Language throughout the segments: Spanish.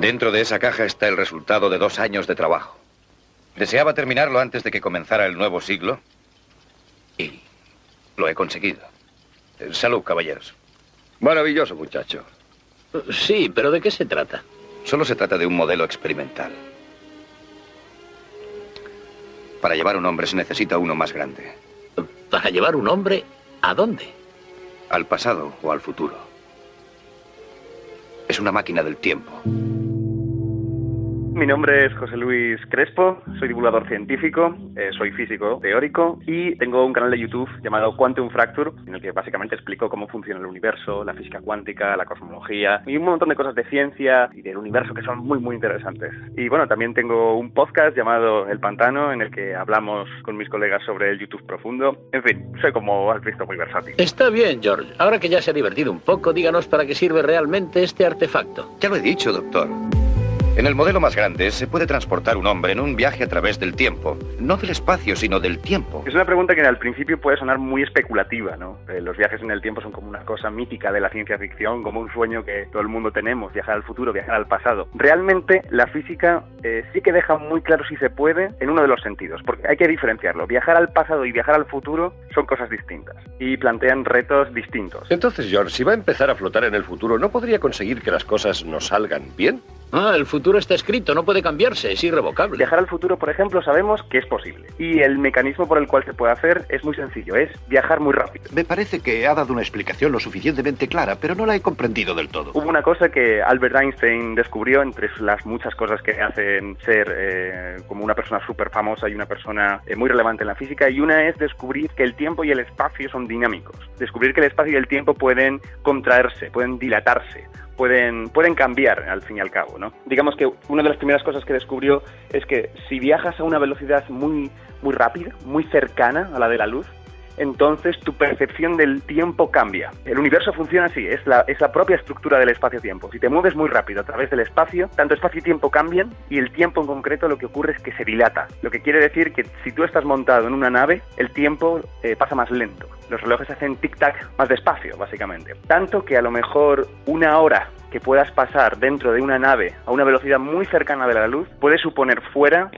Dentro de esa caja está el resultado de dos años de trabajo. Deseaba terminarlo antes de que comenzara el nuevo siglo y lo he conseguido. Salud, caballeros. Maravilloso, muchacho. Sí, pero ¿de qué se trata? Solo se trata de un modelo experimental. Para llevar un hombre se necesita uno más grande. ¿Para llevar un hombre a dónde? Al pasado o al futuro. Es una máquina del tiempo. Mi nombre es José Luis Crespo, soy divulgador científico, eh, soy físico teórico y tengo un canal de YouTube llamado Quantum Fracture, en el que básicamente explico cómo funciona el universo, la física cuántica, la cosmología y un montón de cosas de ciencia y del universo que son muy, muy interesantes. Y bueno, también tengo un podcast llamado El Pantano, en el que hablamos con mis colegas sobre el YouTube profundo. En fin, soy como has visto muy versátil. Está bien, George. Ahora que ya se ha divertido un poco, díganos para qué sirve realmente este artefacto. Ya lo he dicho, doctor. En el modelo más grande se puede transportar un hombre en un viaje a través del tiempo. No del espacio, sino del tiempo. Es una pregunta que al principio puede sonar muy especulativa, ¿no? Eh, los viajes en el tiempo son como una cosa mítica de la ciencia ficción, como un sueño que todo el mundo tenemos, viajar al futuro, viajar al pasado. Realmente la física eh, sí que deja muy claro si se puede en uno de los sentidos, porque hay que diferenciarlo. Viajar al pasado y viajar al futuro son cosas distintas y plantean retos distintos. Entonces, George, si va a empezar a flotar en el futuro, ¿no podría conseguir que las cosas nos salgan bien? Ah, el futuro está escrito, no puede cambiarse, es irrevocable. Viajar al futuro, por ejemplo, sabemos que es posible. Y el mecanismo por el cual se puede hacer es muy sencillo, es viajar muy rápido. Me parece que ha dado una explicación lo suficientemente clara, pero no la he comprendido del todo. Hubo una cosa que Albert Einstein descubrió entre las muchas cosas que hacen ser eh, como una persona súper famosa y una persona eh, muy relevante en la física, y una es descubrir que el tiempo y el espacio son dinámicos. Descubrir que el espacio y el tiempo pueden contraerse, pueden dilatarse pueden, pueden cambiar al fin y al cabo. ¿no? Digamos que una de las primeras cosas que descubrió es que si viajas a una velocidad muy, muy rápida, muy cercana a la de la luz, entonces tu percepción del tiempo cambia. El universo funciona así, es la, es propia estructura del espacio-tiempo. Si te mueves muy rápido a través del espacio, tanto espacio y tiempo cambian y el tiempo en concreto lo que ocurre es que se dilata. Lo que quiere decir que si tú estás montado en una nave, el tiempo eh, pasa más lento. Los relojes hacen tic-tac más despacio, básicamente. Tanto que a lo mejor una hora que puedas pasar dentro de una nave a una velocidad muy cercana de la luz puede suponer fuera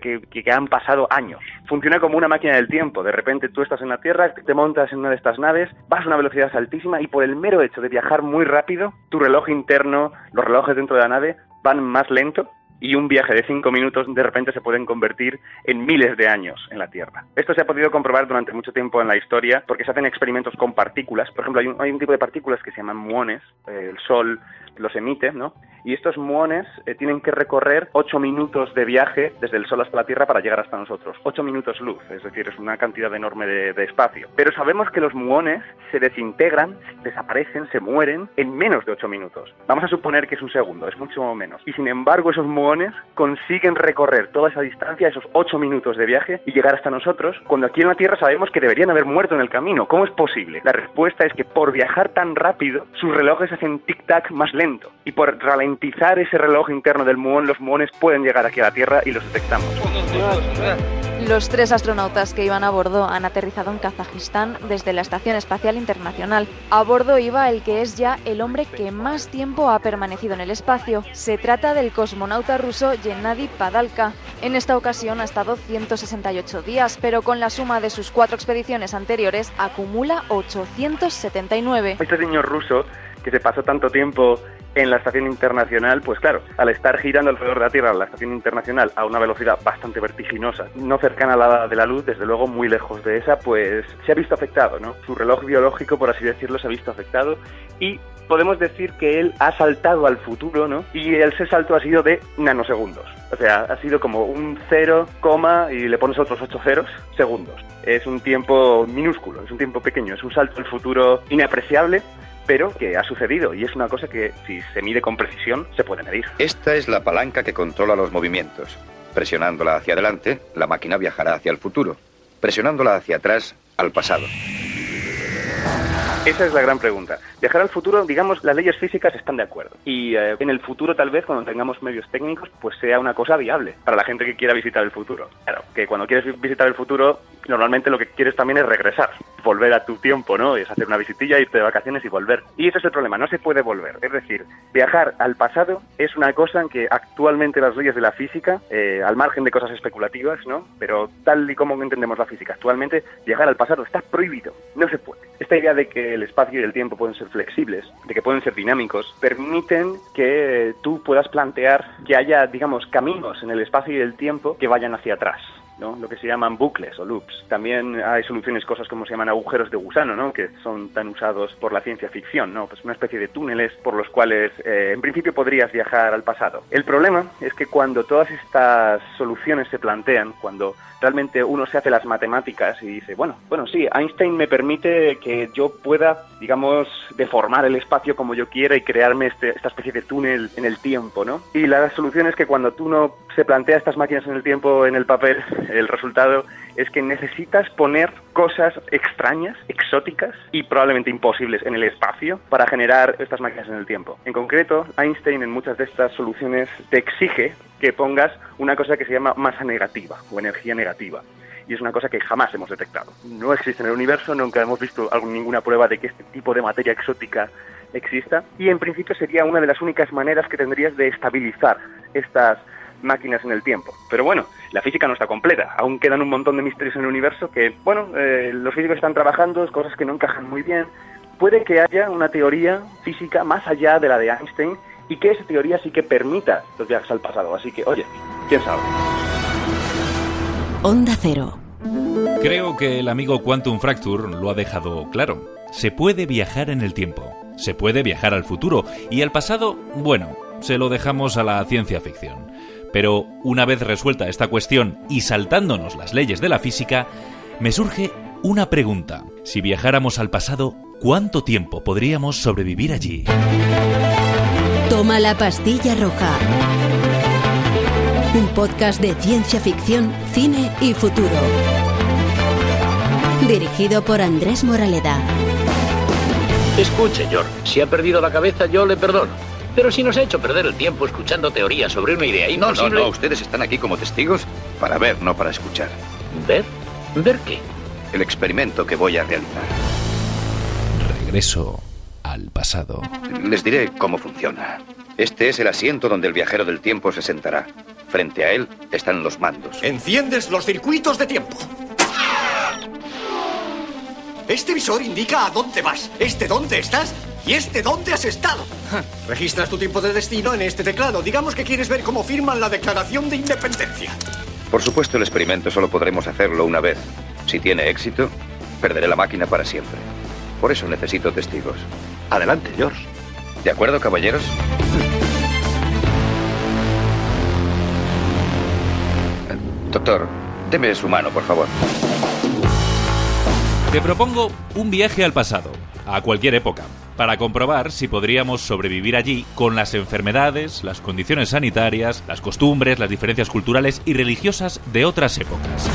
que, que, han pasado años. Funciona como una máquina del tiempo. De repente tú estás en la Tierra, te montas en una de estas naves, vas a una velocidad altísima y por el mero hecho de viajar muy rápido, tu reloj interno, los relojes dentro de la nave van más lento y un viaje de cinco minutos de repente se pueden convertir en miles de años en la Tierra. Esto se ha podido comprobar durante mucho tiempo en la historia porque se hacen experimentos con partículas. Por ejemplo, hay un, hay un tipo de partículas que se llaman muones, eh, el Sol los emite, ¿no? Y estos muones eh, tienen que recorrer ocho minutos de viaje desde el Sol hasta la Tierra para llegar hasta nosotros. Ocho minutos luz, es decir, es una cantidad enorme de, espacio. Pero sabemos que los muones se desintegran, desaparecen, se mueren en menos de ocho minutos. Vamos a suponer que es un segundo, es mucho menos. Y sin embargo, esos muones consiguen recorrer toda esa distancia, esos ocho minutos de viaje, y llegar hasta nosotros, cuando aquí en la Tierra sabemos que deberían haber muerto en el camino. ¿Cómo es posible? La respuesta es que por viajar tan rápido, sus relojes hacen tic-tac más lento. Y por ralentizar ese reloj interno del muón, los muones pueden llegar aquí a la Tierra y los detectamos. Los tres astronautas que iban a bordo han aterrizado en Kazajistán desde la Estación Espacial Internacional. A bordo iba el que es ya el hombre que más tiempo ha permanecido en el espacio. Se trata del cosmonauta ruso Gennady Padalka. En esta ocasión ha estado 168 días, pero con la suma de sus cuatro expediciones anteriores acumula 879. Este señor ruso que se pasó tanto tiempo en la estación internacional, pues claro, al estar girando alrededor de la Tierra, la estación internacional, a una velocidad bastante vertiginosa, no cercana a la de la luz, desde luego muy lejos de esa, pues se ha visto afectado, ¿no? Su reloj biológico, por así decirlo, se ha visto afectado y podemos decir que él ha saltado al futuro, ¿no? Y ese salto ha sido de nanosegundos. O sea, ha sido como un cero, coma, y le pones otros ocho ceros, segundos. Es un tiempo minúsculo, es un tiempo pequeño, es un salto al futuro inapreciable, pero que ha sucedido y es una cosa que si se mide con precisión se puede medir. Esta es la palanca que controla los movimientos. Presionándola hacia adelante, la máquina viajará hacia el futuro. Presionándola hacia atrás, al pasado. Esa es la gran pregunta. Viajar al futuro, digamos, las leyes físicas están de acuerdo. Y eh, en el futuro, tal vez, cuando tengamos medios técnicos, pues sea una cosa viable para la gente que quiera visitar el futuro. Claro, que cuando quieres visitar el futuro, normalmente lo que quieres también es regresar, volver a tu tiempo, ¿no? Es hacer una visitilla, irte de vacaciones y volver. Y ese es el problema, no se puede volver. Es decir, viajar al pasado es una cosa en que actualmente las leyes de la física, eh, al margen de cosas especulativas, ¿no? Pero tal y como entendemos la física actualmente, viajar al pasado está prohibido, no se puede. Esta idea de que el espacio y el tiempo pueden ser flexibles, de que pueden ser dinámicos, permiten que tú puedas plantear que haya, digamos, caminos en el espacio y el tiempo que vayan hacia atrás. ¿no? lo que se llaman bucles o loops. También hay soluciones, cosas como se llaman agujeros de gusano, ¿no? que son tan usados por la ciencia ficción, ¿no? pues una especie de túneles por los cuales eh, en principio podrías viajar al pasado. El problema es que cuando todas estas soluciones se plantean, cuando realmente uno se hace las matemáticas y dice, bueno, bueno, sí, Einstein me permite que yo pueda, digamos, deformar el espacio como yo quiera y crearme este, esta especie de túnel en el tiempo, ¿no? Y la solución es que cuando tú no se plantea estas máquinas en el tiempo en el papel, el resultado es que necesitas poner cosas extrañas, exóticas y probablemente imposibles en el espacio para generar estas máquinas en el tiempo. En concreto, Einstein en muchas de estas soluciones te exige que pongas una cosa que se llama masa negativa o energía negativa y es una cosa que jamás hemos detectado. No existe en el universo, nunca hemos visto ninguna prueba de que este tipo de materia exótica exista y en principio sería una de las únicas maneras que tendrías de estabilizar estas máquinas en el tiempo. Pero bueno, la física no está completa. Aún quedan un montón de misterios en el universo que, bueno, eh, los físicos están trabajando, cosas que no encajan muy bien. Puede que haya una teoría física más allá de la de Einstein y que esa teoría sí que permita los viajes al pasado. Así que, oye, quién sabe. Onda Cero. Creo que el amigo Quantum Fracture lo ha dejado claro. Se puede viajar en el tiempo, se puede viajar al futuro y al pasado, bueno, se lo dejamos a la ciencia ficción. Pero una vez resuelta esta cuestión y saltándonos las leyes de la física, me surge una pregunta. Si viajáramos al pasado, ¿cuánto tiempo podríamos sobrevivir allí? Toma la pastilla roja. Un podcast de ciencia ficción, cine y futuro. Dirigido por Andrés Moraleda. Escuche, George, si ha perdido la cabeza yo le perdono. Pero si nos ha hecho perder el tiempo escuchando teorías sobre una idea imposible... No, no, no, ustedes están aquí como testigos para ver, no para escuchar. ¿Ver? ¿Ver qué? El experimento que voy a realizar. Regreso al pasado. Les diré cómo funciona. Este es el asiento donde el viajero del tiempo se sentará. Frente a él están los mandos. Enciendes los circuitos de tiempo. Este visor indica a dónde vas, este dónde estás y este dónde has estado. Registras tu tiempo de destino en este teclado. Digamos que quieres ver cómo firman la Declaración de Independencia. Por supuesto, el experimento solo podremos hacerlo una vez. Si tiene éxito, perderé la máquina para siempre. Por eso necesito testigos. Adelante, George. ¿De acuerdo, caballeros? Doctor, deme su mano, por favor. Te propongo un viaje al pasado, a cualquier época, para comprobar si podríamos sobrevivir allí con las enfermedades, las condiciones sanitarias, las costumbres, las diferencias culturales y religiosas de otras épocas.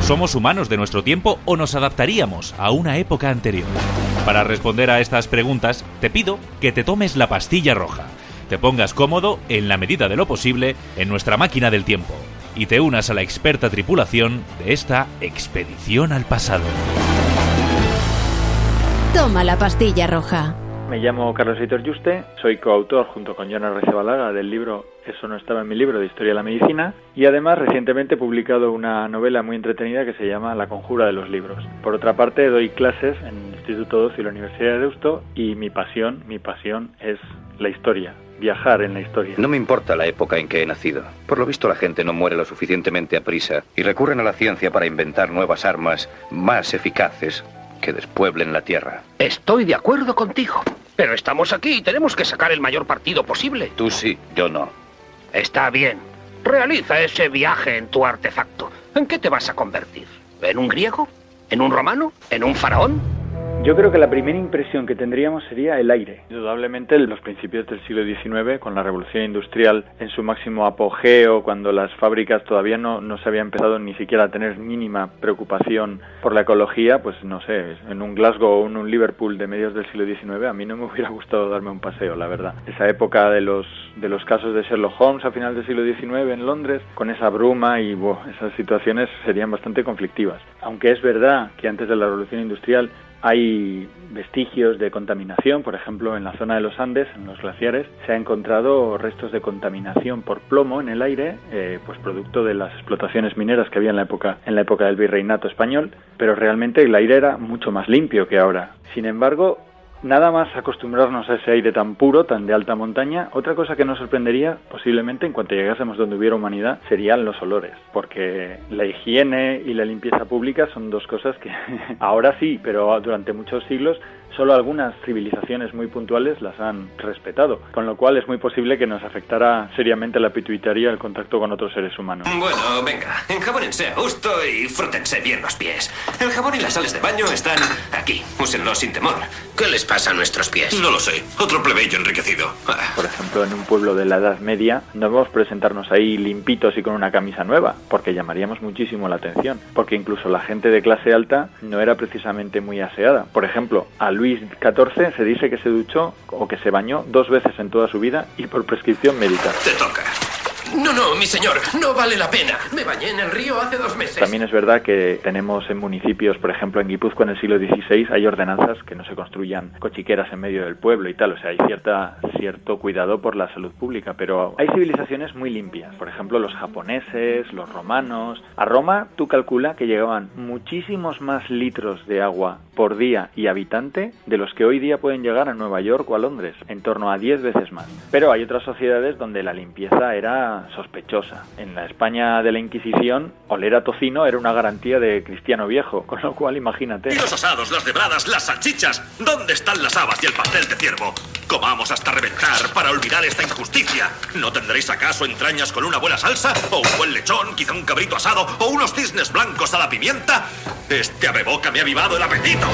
¿Somos humanos de nuestro tiempo o nos adaptaríamos a una época anterior? Para responder a estas preguntas, te pido que te tomes la pastilla roja, te pongas cómodo, en la medida de lo posible, en nuestra máquina del tiempo y te unas a la experta tripulación de esta expedición al pasado. Toma la pastilla roja. Me llamo Carlos Víctor Juste, soy coautor junto con Jonas Recebalaga del libro Eso no estaba en mi libro de Historia de la Medicina y además recientemente he publicado una novela muy entretenida que se llama La Conjura de los Libros. Por otra parte doy clases en el Instituto 12 y la Universidad de Deusto y mi pasión, mi pasión es la historia, viajar en la historia. No me importa la época en que he nacido. Por lo visto la gente no muere lo suficientemente a prisa y recurren a la ciencia para inventar nuevas armas más eficaces que despueblen la Tierra. Estoy de acuerdo contigo. Pero estamos aquí y tenemos que sacar el mayor partido posible. Tú sí, yo no. Está bien. Realiza ese viaje en tu artefacto. ¿En qué te vas a convertir? ¿En un griego? ¿En un romano? ¿En un faraón? Yo creo que la primera impresión que tendríamos sería el aire. Indudablemente en los principios del siglo XIX, con la revolución industrial en su máximo apogeo, cuando las fábricas todavía no, no se había empezado ni siquiera a tener mínima preocupación por la ecología, pues no sé, en un Glasgow o en un Liverpool de medios del siglo XIX a mí no me hubiera gustado darme un paseo, la verdad. Esa época de los, de los casos de Sherlock Holmes a final del siglo XIX en Londres, con esa bruma y esas situaciones serían bastante conflictivas. Aunque es verdad que antes de la revolución industrial hay vestigios de contaminación, por ejemplo, en la zona de los Andes, en los glaciares, se ha encontrado restos de contaminación por plomo en el aire, eh, pues producto de las explotaciones mineras que había en la época en la época del virreinato español, pero realmente el aire era mucho más limpio que ahora. Sin embargo, Nada más acostumbrarnos a ese aire tan puro, tan de alta montaña, otra cosa que nos sorprendería posiblemente en cuanto llegásemos donde hubiera humanidad serían los olores, porque la higiene y la limpieza pública son dos cosas que ahora sí, pero durante muchos siglos solo algunas civilizaciones muy puntuales las han respetado, con lo cual es muy posible que nos afectara seriamente la pituitaría el contacto con otros seres humanos. Bueno, venga, enjabónense a gusto y frótense bien los pies. El jabón y las sales de baño están aquí, úsenlos sin temor. ¿Qué les pasa a nuestros pies? No lo sé, otro plebeyo enriquecido. Ah. Por ejemplo, en un pueblo de la Edad Media no debemos presentarnos ahí limpitos y con una camisa nueva, porque llamaríamos muchísimo la atención, porque incluso la gente de clase alta no era precisamente muy aseada. Por ejemplo, al Luis XIV se dice que se duchó o que se bañó dos veces en toda su vida y por prescripción médica. Te toca. No, no, mi señor, no vale la pena. Me bañé en el río hace dos meses. También es verdad que tenemos en municipios, por ejemplo en Guipúzcoa en el siglo XVI, hay ordenanzas que no se construyan cochiqueras en medio del pueblo y tal. O sea, hay cierta, cierto cuidado por la salud pública, pero hay civilizaciones muy limpias. Por ejemplo, los japoneses, los romanos. A Roma, tú calcula que llegaban muchísimos más litros de agua por día y habitante de los que hoy día pueden llegar a Nueva York o a Londres, en torno a 10 veces más. Pero hay otras sociedades donde la limpieza era sospechosa. En la España de la Inquisición, oler a tocino era una garantía de cristiano viejo, con lo cual imagínate. ¿Y los asados, las debradas, las salchichas? ¿Dónde están las habas y el pastel de ciervo? Comamos hasta reventar para olvidar esta injusticia. ¿No tendréis acaso entrañas con una buena salsa? ¿O un buen lechón, quizá un cabrito asado? ¿O unos cisnes blancos a la pimienta? Este abreboca me ha avivado el apetito.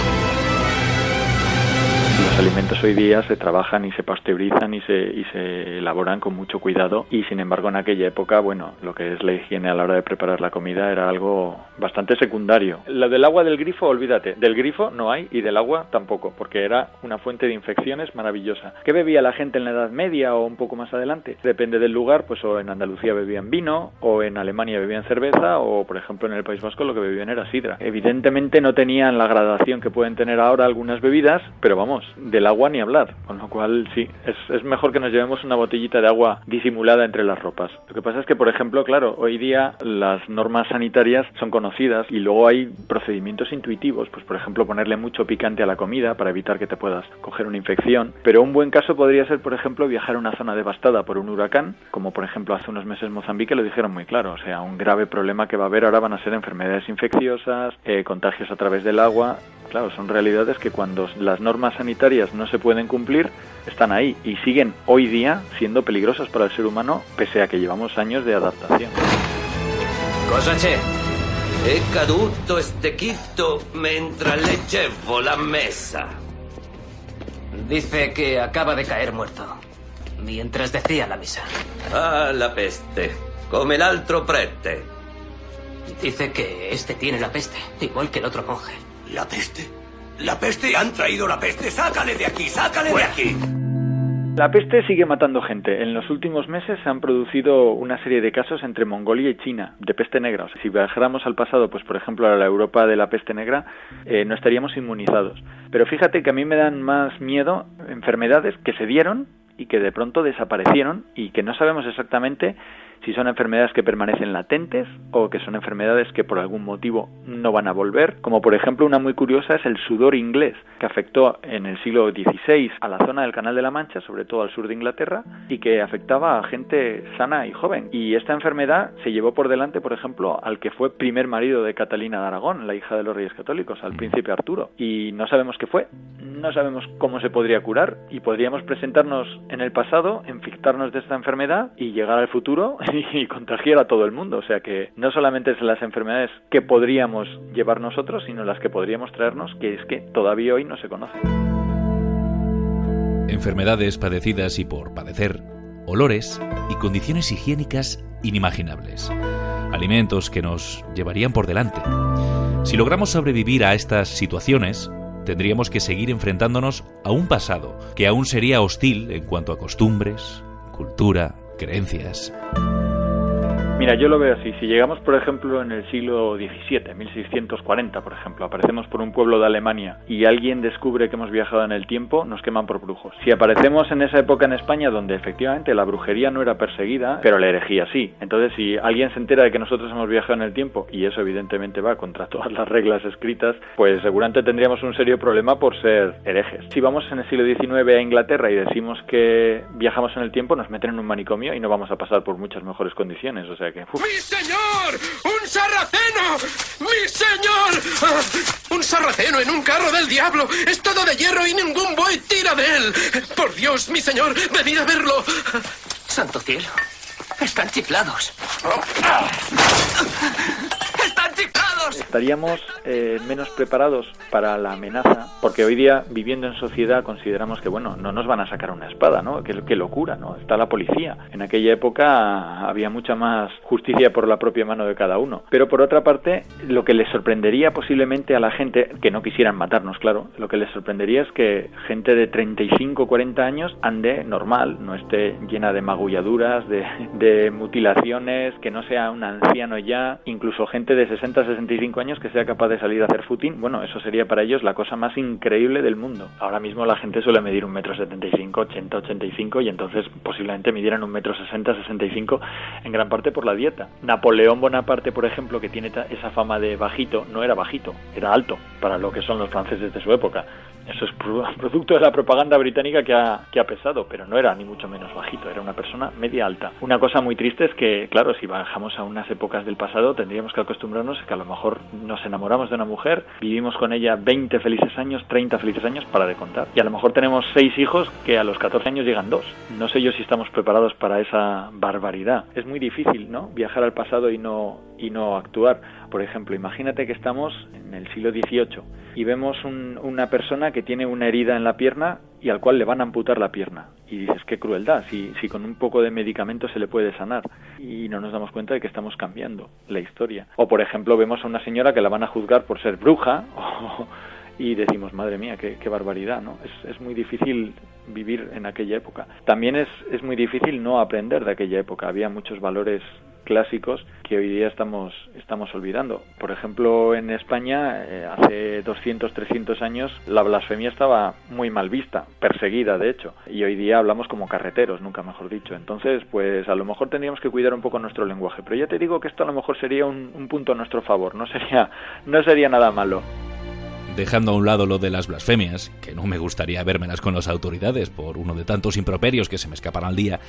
Los alimentos hoy día se trabajan y se pasteurizan y se, y se elaboran con mucho cuidado y sin embargo en aquella época, bueno, lo que es la higiene a la hora de preparar la comida era algo bastante secundario. Lo del agua del grifo, olvídate, del grifo no hay y del agua tampoco, porque era una fuente de infecciones maravillosa. ¿Qué bebía la gente en la Edad Media o un poco más adelante? Depende del lugar, pues o en Andalucía bebían vino, o en Alemania bebían cerveza, o por ejemplo en el País Vasco lo que bebían era sidra. Evidentemente no tenían la gradación que pueden tener ahora algunas bebidas, pero vamos, del agua ni hablar, con lo cual sí, es, es, mejor que nos llevemos una botellita de agua disimulada entre las ropas. Lo que pasa es que, por ejemplo, claro, hoy día las normas sanitarias son conocidas y luego hay procedimientos intuitivos, pues por ejemplo ponerle mucho picante a la comida para evitar que te puedas coger una infección, pero un buen caso podría ser, por ejemplo, viajar a una zona devastada por un huracán, como por ejemplo hace unos meses Mozambique lo dijeron muy claro, o sea, un grave problema que va a haber ahora van a ser enfermedades infecciosas, eh, contagios a través del agua, claro, son realidades que cuando las normas sanitarias no se pueden cumplir, están ahí y siguen hoy día siendo peligrosas para el ser humano, pese a que llevamos años de adaptación. Cosa c'è? È caduto stecchito mentre leggevo la mesa. Dice que acaba de caer muerto, mientras decía la misa. Ah, la peste, come l'altro prete. Dice que este tiene la peste, igual que el otro monje. ¿La peste? ¿La peste? ¿Han traído la peste? ¡Sácale de aquí! ¡Sácale de aquí! La peste sigue matando gente. En los últimos meses se han producido una serie de casos entre Mongolia y China de peste negra. O sea, si viajáramos al pasado, pues por ejemplo a la Europa de la peste negra, eh, no estaríamos inmunizados. Pero fíjate que a mí me dan más miedo enfermedades que se dieron y que de pronto desaparecieron y que no sabemos exactamente si son enfermedades que permanecen latentes o que son enfermedades que por algún motivo no van a volver, como por ejemplo una muy curiosa es el sudor inglés, que afectó en el siglo XVI a la zona del Canal de la Mancha, sobre todo al sur de Inglaterra, y que afectaba a gente sana y joven. Y esta enfermedad se llevó por delante, por ejemplo, al que fue primer marido de Catalina de Aragón, la hija de los reyes católicos, al príncipe Arturo. Y no sabemos qué fue, no sabemos cómo se podría curar y podríamos presentarnos en el pasado, infectarnos de esta enfermedad y llegar al futuro y contagiar a todo el mundo. O sea que no solamente es las enfermedades que podríamos llevar nosotros, sino las que podríamos traernos, que es que todavía hoy no se conocen. Enfermedades padecidas y por padecer, olores y condiciones higiénicas inimaginables. Alimentos que nos llevarían por delante. Si logramos sobrevivir a estas situaciones, tendríamos que seguir enfrentándonos a un pasado que aún sería hostil en cuanto a costumbres, cultura, creencias. Mira, yo lo veo así. Si llegamos, por ejemplo, en el siglo XVII, 1640, por ejemplo, aparecemos por un pueblo de Alemania y alguien descubre que hemos viajado en el tiempo, nos queman por brujos. Si aparecemos en esa época en España, donde efectivamente la brujería no era perseguida, pero la herejía sí. Entonces, si alguien se entera de que nosotros hemos viajado en el tiempo, y eso evidentemente va contra todas las reglas escritas, pues seguramente tendríamos un serio problema por ser herejes. Si vamos en el siglo XIX a Inglaterra y decimos que viajamos en el tiempo, nos meten en un manicomio y no vamos a pasar por muchas mejores condiciones. O sea que. uf. ¡Mi señor! ¡Un sarraceno! ¡Mi señor! Ah, ¡Un sarraceno en un carro del diablo! ¡Es todo de hierro y ningún buey tira de él! ¡Por Dios, mi señor! ¡Venid a verlo! Santo cielo. Están chiflados. ¡Están chiflados! Estaríamos eh, menos preparados para la amenaza, porque hoy día, viviendo en sociedad, consideramos que, bueno, no nos van a sacar una espada, ¿no? Qué, locura, ¿no? Está la policía. En aquella época había mucha más justicia por la propia mano de cada uno. Pero por otra parte, lo que les sorprendería posiblemente a la gente, que no quisieran matarnos, claro, lo que les sorprendería es que gente de 35, 40 años ande normal, no esté llena de magulladuras, de, de mutilaciones, que no sea un anciano ya, incluso gente de 60, 65 años que sea capaz de salir a hacer footing, bueno, eso sería para ellos la cosa más increíble del mundo. Ahora mismo la gente suele medir un metro 75, 80, 85 y entonces posiblemente midieran un metro 60, 65 en gran parte por la dieta. Napoleón Bonaparte, por ejemplo, que tiene esa fama de bajito, no era bajito, era alto para lo que son los franceses de su época. Eso es pro- producto de la propaganda británica que ha, que ha pesado, pero no era ni mucho menos bajito, era una persona media alta. Una cosa muy triste es que, claro, si bajamos a unas épocas del pasado, tendríamos que acostumbrarnos a que a lo mejor nos enamoramos de una mujer, vivimos con ella 20 felices años, 30 felices años para de contar. Y a lo mejor tenemos seis hijos que a los 14 años llegan dos. No sé yo si estamos preparados para esa barbaridad. Es muy difícil, ¿no? Viajar al pasado y no, y no actuar. Por ejemplo, imagínate que estamos en el siglo XVIII y vemos un- una persona que tiene una herida en la pierna y al cual le van a amputar la pierna. Y dices, qué crueldad, si, si con un poco de medicamento se le puede sanar. Y no nos damos cuenta de que estamos cambiando la historia. O, por ejemplo, vemos a una señora que la van a juzgar por ser bruja y decimos, madre mía, qué, qué barbaridad, ¿no? Es, es muy difícil vivir en aquella época. También es, es muy difícil no aprender de aquella época. Había muchos valores clásicos que hoy día estamos, estamos olvidando. Por ejemplo, en España, eh, hace 200, 300 años, la blasfemia estaba muy mal vista, perseguida, de hecho, y hoy día hablamos como carreteros, nunca mejor dicho. Entonces, pues a lo mejor tendríamos que cuidar un poco nuestro lenguaje, pero ya te digo que esto a lo mejor sería un, un punto a nuestro favor, no sería, no sería nada malo. Dejando a un lado lo de las blasfemias, que no me gustaría vérmelas con las autoridades por uno de tantos improperios que se me escapan al día,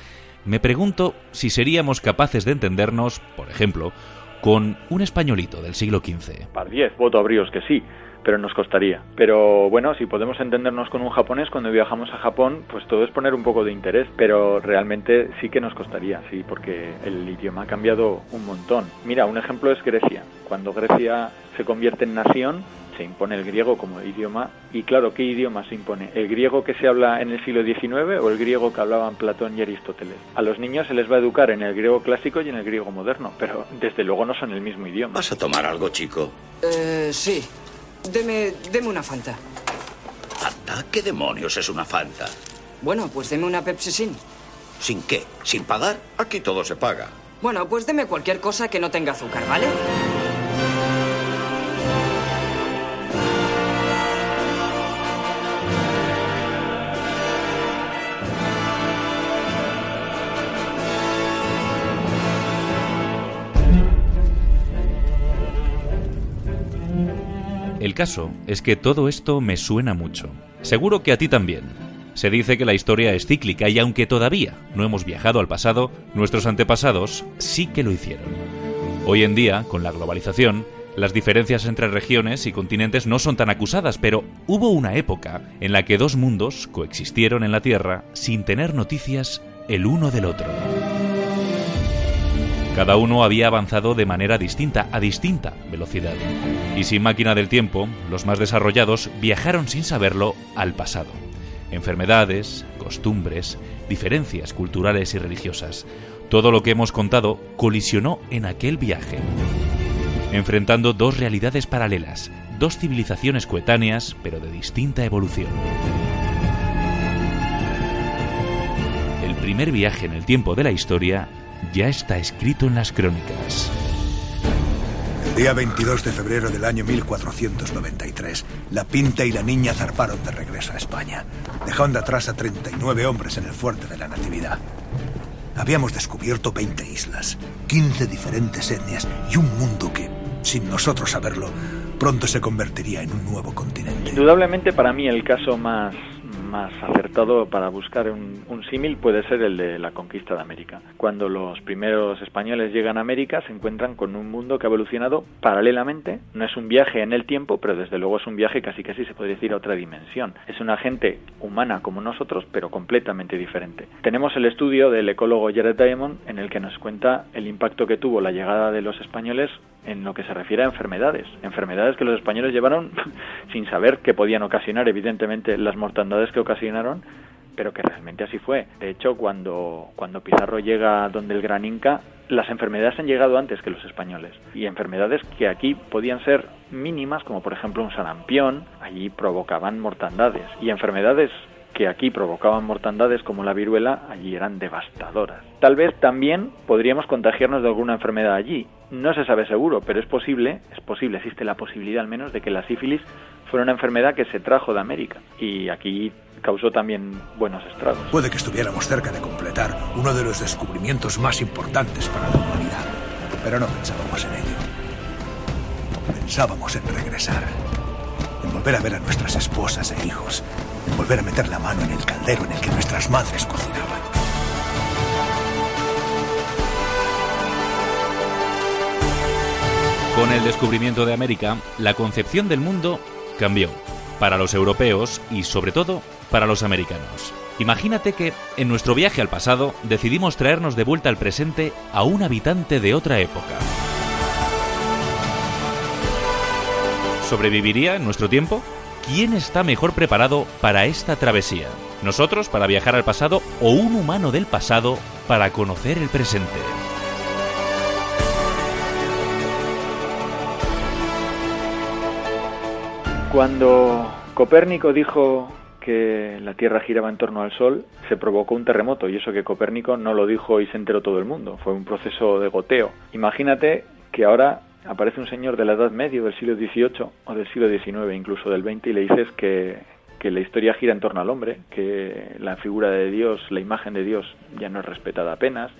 me pregunto si seríamos capaces de entendernos, por ejemplo, con un españolito del siglo XV. Par 10, voto a bríos que sí, pero nos costaría. Pero bueno, si podemos entendernos con un japonés cuando viajamos a Japón, pues todo es poner un poco de interés, pero realmente sí que nos costaría, sí, porque el idioma ha cambiado un montón. Mira, un ejemplo es Grecia. Cuando Grecia se convierte en nación, se impone el griego como idioma y claro, ¿qué idioma se impone? ¿El griego que se habla en el siglo XIX o el griego que hablaban Platón y Aristóteles? A los niños se les va a educar en el griego clásico y en el griego moderno, pero desde luego no son el mismo idioma. ¿Vas a tomar algo, chico? Eh, sí. Deme, deme una Fanta. ¿Fanta? ¿Qué demonios es una Fanta? Bueno, pues deme una Pepsi Sin. ¿Sin qué? ¿Sin pagar? Aquí todo se paga. Bueno, pues deme cualquier cosa que no tenga azúcar, ¿vale? El caso es que todo esto me suena mucho. Seguro que a ti también. Se dice que la historia es cíclica y aunque todavía no hemos viajado al pasado, nuestros antepasados sí que lo hicieron. Hoy en día, con la globalización, Las diferencias entre regiones y continentes no son tan acusadas, pero hubo una época en la que dos mundos coexistieron en la Tierra sin tener noticias el uno del otro. Cada uno había avanzado de manera distinta, a distinta velocidad. Y sin máquina del tiempo, los más desarrollados viajaron sin saberlo al pasado. Enfermedades, costumbres, diferencias culturales y religiosas. Todo lo que hemos contado colisionó en aquel viaje, enfrentando dos realidades paralelas, dos civilizaciones coetáneas, pero de distinta evolución. El primer viaje en el tiempo de la historia ya está escrito en las crónicas. El día 22 de febrero del año 1493, la Pinta y la niña zarparon de regreso a España, dejando atrás a 39 hombres en el fuerte de la Natividad. Habíamos descubierto 20 islas, 15 diferentes etnias y un mundo que, sin nosotros saberlo, pronto se convertiría en un nuevo continente. Indudablemente para mí el caso más más acertado para buscar un, símil puede ser el de la conquista de América. Cuando los primeros españoles llegan a América se encuentran con un mundo que ha evolucionado paralelamente. No es un viaje en el tiempo, pero desde luego es un viaje casi casi se podría decir a otra dimensión. Es una gente humana como nosotros, pero completamente diferente. Tenemos el estudio del ecólogo Jared Diamond en el que nos cuenta el impacto que tuvo la llegada de los españoles en lo que se refiere a enfermedades. Enfermedades que los españoles llevaron sin saber que podían ocasionar, evidentemente, las mortandades que ocasionaron, pero que realmente así fue. De hecho, cuando, cuando Pizarro llega donde el gran Inca, las enfermedades han llegado antes que los españoles. Y enfermedades que aquí podían ser mínimas, como por ejemplo un sarampión, allí provocaban mortandades. Y enfermedades que aquí provocaban mortandades como la viruela, allí eran devastadoras. Tal vez también podríamos contagiarnos de alguna enfermedad allí. No se sabe seguro, pero es posible, es posible, existe la posibilidad al menos de que la sífilis fuera una enfermedad que se trajo de América y aquí causó también buenos estragos. Puede que estuviéramos cerca de completar uno de los descubrimientos más importantes para la humanidad, pero no pensábamos en ello. Pensábamos en regresar, volver a ver a nuestras esposas e hijos, volver a meter la mano en el caldero en el que nuestras madres cocinaban. Con el descubrimiento de América, la concepción del mundo cambió, para los europeos y sobre todo para los americanos. Imagínate que en nuestro viaje al pasado decidimos traernos de vuelta al presente a un habitante de otra época. ¿Sobreviviría en nuestro tiempo? ¿Quién está mejor preparado para esta travesía? ¿Nosotros para viajar al pasado o un humano del pasado para conocer el presente? Cuando Copérnico dijo que la Tierra giraba en torno al Sol, se provocó un terremoto y eso que Copérnico no lo dijo y se enteró todo el mundo, fue un proceso de goteo. Imagínate que ahora aparece un señor de la Edad Media, del siglo XVIII o del siglo XIX, incluso del XX, y le dices que, que la historia gira en torno al hombre, que la figura de Dios, la imagen de Dios ya no es respetada apenas,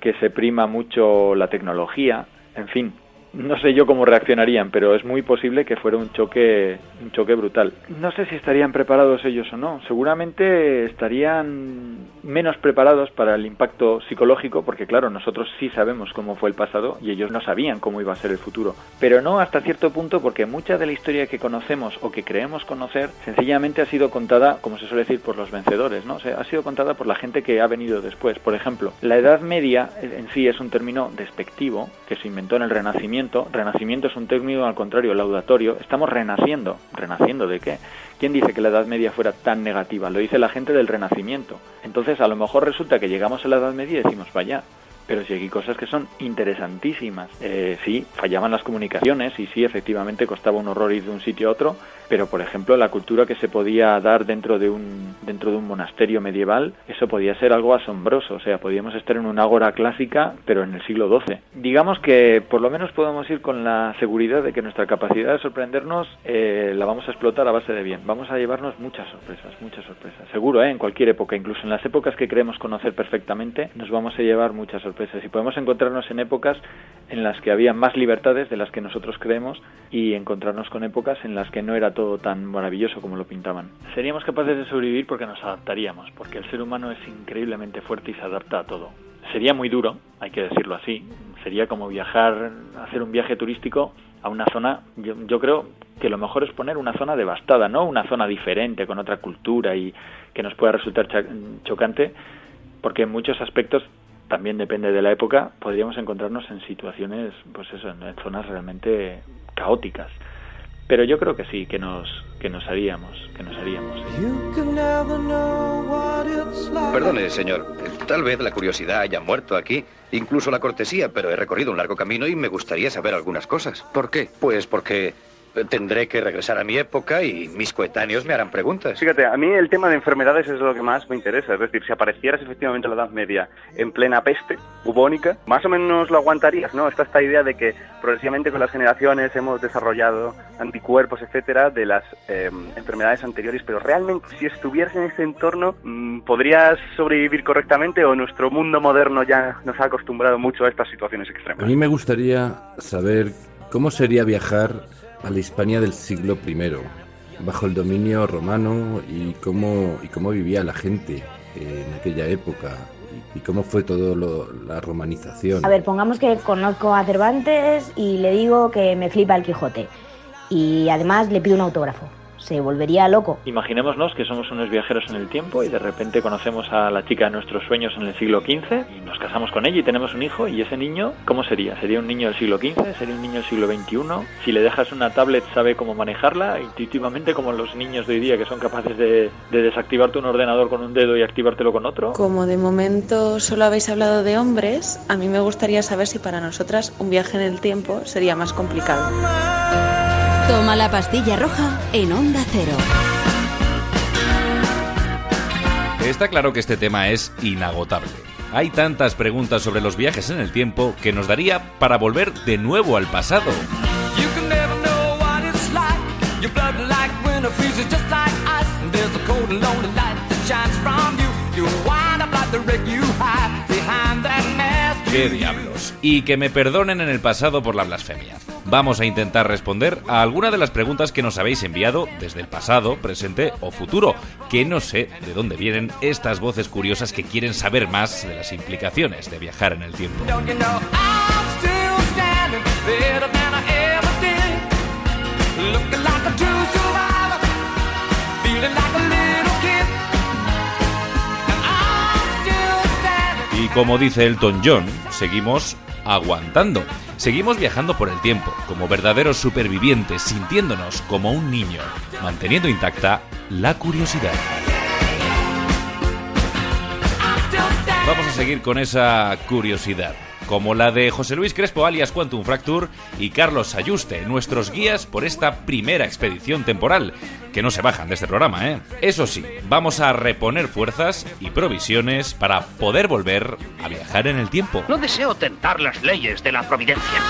que se prima mucho la tecnología, en fin, no sé yo cómo reaccionarían, pero es muy posible que fuera un choque, un choque brutal. No sé si estarían preparados ellos o no. Seguramente estarían menos preparados para el impacto psicológico, porque claro, nosotros sí sabemos cómo fue el pasado y ellos no sabían cómo iba a ser el futuro. Pero no hasta cierto punto, porque mucha de la historia que conocemos o que creemos conocer, sencillamente ha sido contada, como se suele decir, por los vencedores, ¿no? Ha sido contada por la gente que ha venido después. Por ejemplo, la Edad Media en sí es un término despectivo que se inventó en el Renacimiento renacimiento, es un término al contrario, laudatorio, estamos renaciendo. ¿Renaciendo de qué? ¿Quién dice que la Edad Media fuera tan negativa? Lo dice la gente del Renacimiento. Entonces, a lo mejor resulta que llegamos a la Edad Media y decimos, vaya, pero si hay cosas que son interesantísimas. Eh, sí, fallaban las comunicaciones y sí, efectivamente costaba un horror ir de un sitio a otro, pero por ejemplo la cultura que se podía dar dentro de un dentro de un monasterio medieval, eso podía ser algo asombroso, o sea, podíamos estar en una ágora clásica, pero en el siglo XII. Digamos que por lo menos podemos ir con la seguridad de que nuestra capacidad de sorprendernos eh, la vamos a explotar a base de bien. Vamos a llevarnos muchas sorpresas, muchas sorpresas. Seguro, ¿eh? en cualquier época, incluso en las épocas que creemos conocer perfectamente, nos vamos a llevar muchas sorpresas y podemos encontrarnos en épocas en las que había más libertades de las que nosotros creemos y encontrarnos con épocas en las que no era todo tan maravilloso como lo pintaban. Seríamos capaces de sobrevivir porque nos adaptaríamos, porque el ser humano es increíblemente fuerte y se adapta a todo. Sería muy duro, hay que decirlo así, sería como viajar, hacer un viaje turístico a una zona, yo, yo creo que lo mejor es poner una zona devastada, no una zona diferente, con otra cultura y que nos pueda resultar chocante, porque en muchos aspectos también depende de la época, podríamos encontrarnos en situaciones, pues eso, en zonas realmente caóticas. Pero yo creo que sí, que nos, que nos haríamos, que nos haríamos. sí. Perdone, señor. eh, Tal vez la curiosidad haya muerto aquí, incluso la cortesía, pero he recorrido un largo camino y me gustaría saber algunas cosas. ¿Por qué? Pues porque eh, tendré que regresar a mi época y mis coetáneos me harán preguntas. Fíjate, a mí el tema de enfermedades es lo que más me interesa. Es decir, si aparecieras efectivamente en la Edad Media en plena peste bubónica, más o menos lo aguantarías, ¿no? Está esta idea de que progresivamente con las generaciones hemos desarrollado anticuerpos, etcétera, de las eh, enfermedades anteriores, pero realmente si estuvieras en ese entorno, mm, ¿podrías sobrevivir correctamente o nuestro mundo moderno ya nos ha acostumbrado mucho a estas situaciones A extremas? mí me gustaría saber cómo sería viajar a la Hispania del siglo I, bajo el dominio romano y cómo, y cómo vivía la gente en aquella época y, y cómo fue todo lo- la romanización. A ver, pongamos que conozco a Cervantes y le digo que me flipa el Quijote. Y además le pido un autógrafo. Se volvería loco. Imaginémonos que somos unos viajeros en el tiempo y de repente conocemos a la chica de nuestros sueños en el siglo XV y nos casamos con ella y tenemos un hijo y ese niño, ¿cómo sería? ¿Sería un niño del siglo XV? ¿Sería un niño del siglo XXI? Si le dejas una tablet sabe cómo manejarla intuitivamente como los niños de hoy día que son capaces de, de desactivarte un ordenador con un dedo y activártelo con otro. Como de momento solo habéis hablado de hombres, a mí me gustaría saber si para nosotras un viaje en el tiempo sería más complicado. Toma la pastilla roja en Onda Cero. Está claro que este tema es inagotable. Hay tantas preguntas sobre los viajes en el tiempo que nos daría para volver de nuevo al pasado. ¡Qué diablos! Y que me perdonen en el pasado por la blasfemia. Vamos a intentar responder a alguna de las preguntas que nos habéis enviado desde el pasado, presente o futuro, que no sé de dónde vienen estas voces curiosas que quieren saber más de las implicaciones de viajar en el tiempo. Como dice Elton John, seguimos aguantando. Seguimos viajando por el tiempo, como verdaderos supervivientes, sintiéndonos como un niño, manteniendo intacta la curiosidad. Vamos a seguir con esa curiosidad, como la de José Luis Crespo alias Quantum Fracture y Carlos Ayuste, nuestros guías por esta primera expedición temporal, que no se bajan de este programa, ¿eh? Eso sí, vamos a reponer fuerzas y provisiones para poder volver a viajar en el tiempo. No deseo tentar las leyes de la providencia.